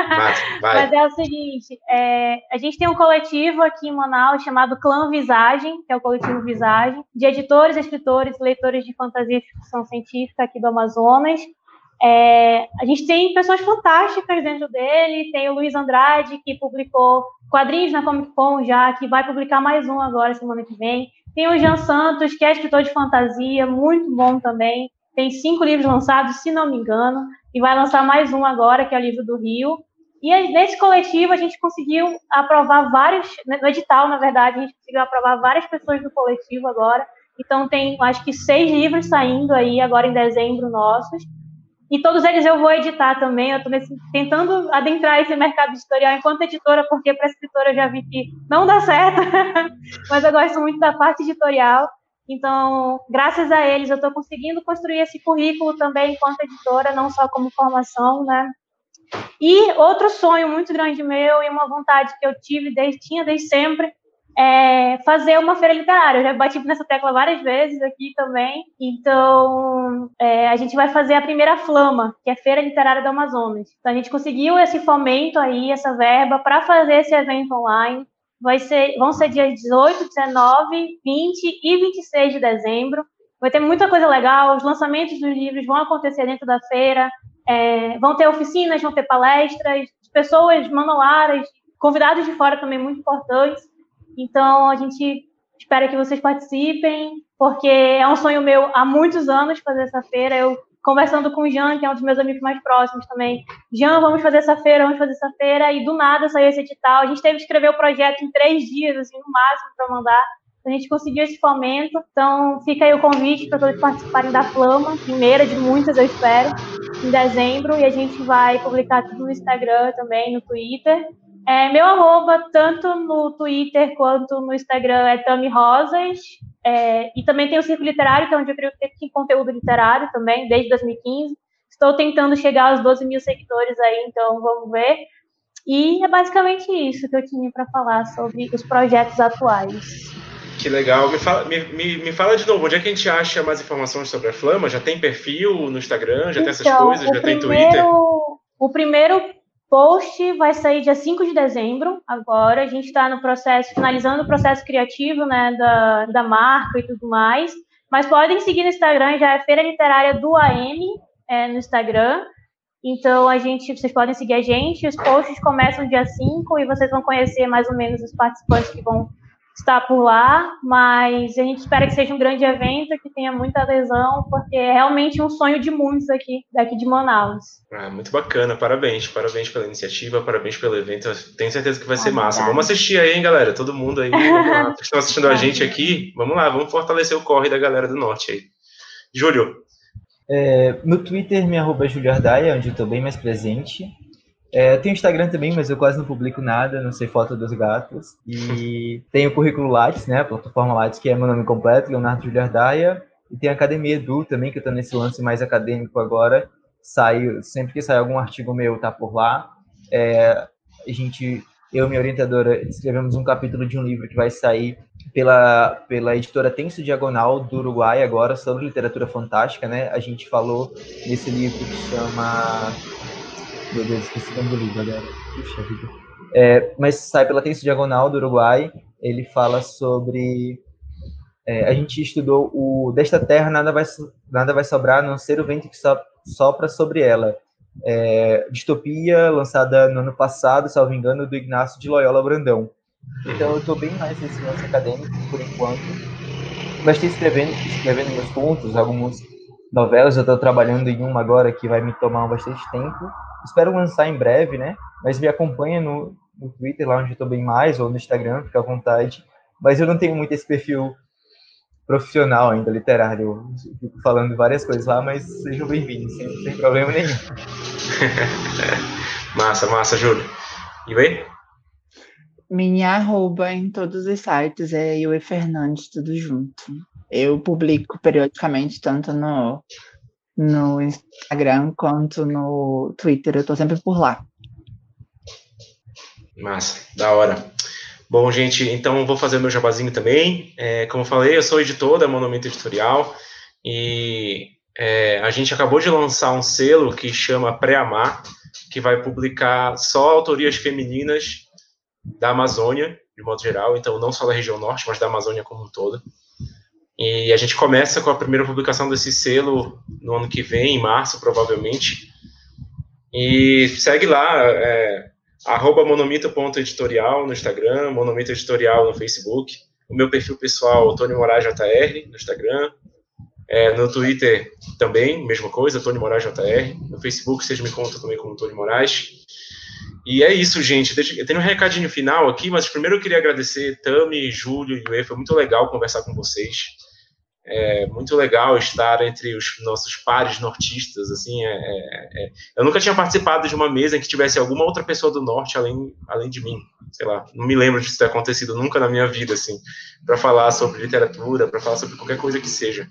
Mas, Mas é o seguinte, é, a gente tem um coletivo aqui em Manaus chamado Clã Visagem, que é o coletivo Visagem, de editores, escritores, leitores de fantasia e ficção científica aqui do Amazonas. É, a gente tem pessoas fantásticas dentro dele, tem o Luiz Andrade, que publicou quadrinhos na Comic Con já, que vai publicar mais um agora, semana que vem. Tem o Jean Santos, que é escritor de fantasia, muito bom também. Tem cinco livros lançados, se não me engano, e vai lançar mais um agora, que é o livro do Rio. E nesse coletivo a gente conseguiu aprovar vários, no edital, na verdade, a gente conseguiu aprovar várias pessoas do coletivo agora, Então tem, acho que seis livros saindo aí agora em dezembro nossos. E todos eles eu vou editar também. Eu estou tentando adentrar esse mercado editorial enquanto editora, porque para escritora eu já vi que não dá certo. Mas eu gosto muito da parte editorial. Então, graças a eles, eu estou conseguindo construir esse currículo também enquanto editora, não só como formação, né? E outro sonho muito grande meu e uma vontade que eu tive desde tinha desde sempre é fazer uma feira literária. Eu já bati nessa tecla várias vezes aqui também. Então, é, a gente vai fazer a primeira Flama, que é a Feira Literária do Amazonas. Então, a gente conseguiu esse fomento aí, essa verba, para fazer esse evento online. Vai ser, vão ser dias 18, 19, 20 e 26 de dezembro. Vai ter muita coisa legal. Os lançamentos dos livros vão acontecer dentro da feira. É, vão ter oficinas, vão ter palestras, pessoas manolaras, convidados de fora também muito importantes. Então, a gente espera que vocês participem, porque é um sonho meu há muitos anos fazer essa feira. Eu conversando com o Jean, que é um dos meus amigos mais próximos também. Jean, vamos fazer essa feira, vamos fazer essa feira. E do nada saiu esse edital. A gente teve que escrever o projeto em três dias, assim, no máximo, para mandar. A gente conseguiu esse fomento. Então, fica aí o convite para todos participarem da Flama, primeira de muitas, eu espero, em dezembro. E a gente vai publicar tudo no Instagram também, no Twitter. É, meu arroba, tanto no Twitter quanto no Instagram, é Tami Rosas. É, e também tem o Círculo Literário, que é onde eu crio conteúdo literário também, desde 2015. Estou tentando chegar aos 12 mil seguidores aí, então vamos ver. E é basicamente isso que eu tinha para falar sobre os projetos atuais. Que legal. Me fala, me, me, me, fala de novo, onde é que a gente acha mais informações sobre a Flama? Já tem perfil no Instagram? Já então, tem essas então, coisas? Já primeiro, tem Twitter? O primeiro post vai sair dia 5 de dezembro, agora. A gente está no processo, finalizando o processo criativo, né, da, da marca e tudo mais. Mas podem seguir no Instagram, já é Feira Literária do AM é, no Instagram. Então, a gente, vocês podem seguir a gente. Os posts começam dia 5 e vocês vão conhecer mais ou menos os participantes que vão estar por lá, mas a gente espera que seja um grande evento, que tenha muita adesão, porque é realmente um sonho de muitos aqui, daqui de Manaus. Ah, muito bacana, parabéns, parabéns pela iniciativa, parabéns pelo evento, Eu tenho certeza que vai ser massa. Vamos assistir aí, hein, galera, todo mundo aí, que estão assistindo a gente aqui, vamos lá, vamos fortalecer o corre da galera do Norte aí. Júlio. É, no Twitter, minha arroba é Julio Ardaia, onde eu estou bem mais presente. É, tenho Instagram também, mas eu quase não publico nada, não sei foto dos gatos. E tenho o currículo Lattes, né? A plataforma Lattes, que é meu nome completo, Leonardo Juliardaia. E tem a Academia Edu também, que eu tô nesse lance mais acadêmico agora. Saio, sempre que sai algum artigo meu, tá por lá. É, a gente, eu e minha orientadora, escrevemos um capítulo de um livro que vai sair pela, pela editora Tenso Diagonal do Uruguai agora, sobre literatura fantástica, né? A gente falou nesse livro que chama meu Deus, esqueci o nome do livro agora. Puxa vida. É, mas sai pela Tenso Diagonal do Uruguai. Ele fala sobre. É, a gente estudou o Desta Terra nada vai, nada vai sobrar, a não ser o vento que so, sopra sobre ela. É, distopia, lançada no ano passado, salvo engano, do Ignacio de Loyola Brandão. Então eu estou bem mais nesse lance acadêmico, por enquanto. Mas estou escrevendo, escrevendo meus contos, algumas novelas. Eu estou trabalhando em uma agora que vai me tomar bastante tempo. Espero lançar em breve, né? Mas me acompanha no, no Twitter, lá onde eu estou bem mais, ou no Instagram, fica à vontade. Mas eu não tenho muito esse perfil profissional ainda, literário. Eu fico falando várias coisas lá, mas sejam bem-vindos, sem, sem problema nenhum. massa, massa, Júlio. E aí? Minha arroba em todos os sites é Yue Fernandes, tudo junto. Eu publico periodicamente, tanto no no Instagram quanto no Twitter. Eu tô sempre por lá. Massa, da hora. Bom, gente, então vou fazer meu jabazinho também. É, como falei, eu sou editor da Monumento Editorial e é, a gente acabou de lançar um selo que chama Pré-Amar, que vai publicar só autorias femininas da Amazônia, de modo geral, então não só da região norte, mas da Amazônia como um todo. E a gente começa com a primeira publicação desse selo no ano que vem, em março, provavelmente. E segue lá, é, no Instagram, monomito editorial no Facebook. O meu perfil pessoal, Tony Moraes JR, no Instagram. É, no Twitter também, mesma coisa, Tony Moraes JR. No Facebook vocês me contam também como Tony Moraes. E é isso, gente. Eu tenho um recadinho final aqui, mas primeiro eu queria agradecer Tami, Júlio e Uê. Foi muito legal conversar com vocês. É muito legal estar entre os nossos pares nortistas, assim, é, é, é, eu nunca tinha participado de uma mesa em que tivesse alguma outra pessoa do norte além, além de mim, sei lá, não me lembro disso ter acontecido nunca na minha vida, assim, para falar sobre literatura, para falar sobre qualquer coisa que seja.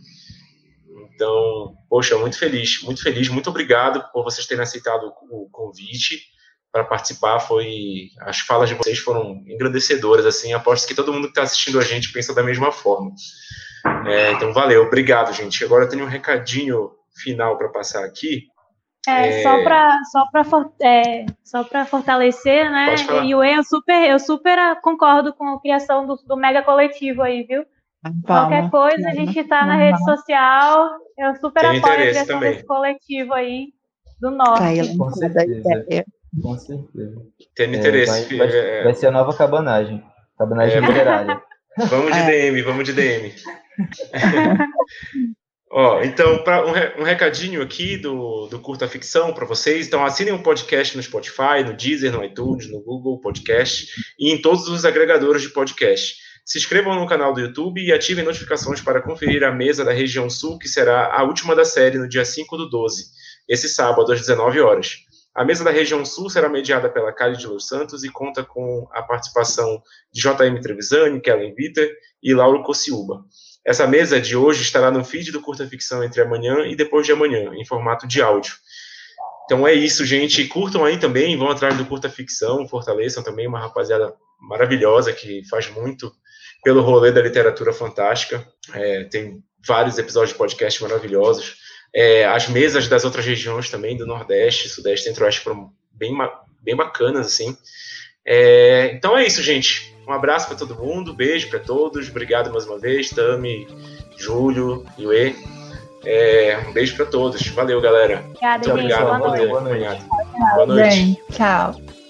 Então, poxa, muito feliz, muito feliz, muito obrigado por vocês terem aceitado o convite para participar. Foi, as falas de vocês foram engrandecedoras, assim, aposto que todo mundo que está assistindo a gente pensa da mesma forma. É, então, valeu, obrigado, gente. Agora eu tenho um recadinho final para passar aqui. É, é... só para só para é, só para fortalecer, né? E eu super eu super concordo com a criação do, do mega coletivo aí, viu? Qualquer coisa, a gente está na rede social. Eu super Tem apoio a criação também. desse coletivo aí do norte. com certeza. Com certeza. Tem é, interesse. Vai, vai, é. vai, ser a nova cabanagem. Cabanagem é, literária. Vamos de DM, vamos de DM. Ó, então, para um, um, recadinho aqui do, do Curta Ficção para vocês. Então, assinem o um podcast no Spotify, no Deezer, no iTunes, no Google Podcast e em todos os agregadores de podcast. Se inscrevam no canal do YouTube e ativem notificações para conferir a mesa da região sul, que será a última da série no dia 5 do 12, esse sábado às 19 horas. A mesa da região sul será mediada pela Cali de Los Santos e conta com a participação de JM Trevisani, Kellen Viter e Lauro Cociúba. Essa mesa de hoje estará no feed do Curta Ficção entre amanhã e depois de amanhã, em formato de áudio. Então é isso, gente. Curtam aí também, vão atrás do Curta Ficção, fortaleçam também uma rapaziada maravilhosa que faz muito pelo rolê da literatura fantástica. É, tem vários episódios de podcast maravilhosos. É, as mesas das outras regiões também, do Nordeste, Sudeste, Centro-Oeste, foram bem, bem bacanas, assim. É, então é isso, gente. Um abraço para todo mundo, beijo para todos, obrigado mais uma vez, Tami, Júlio, Iue. É, um beijo para todos. Valeu, galera. Obrigada, Muito obrigado. Boa noite. Boa noite. Boa noite. Tchau.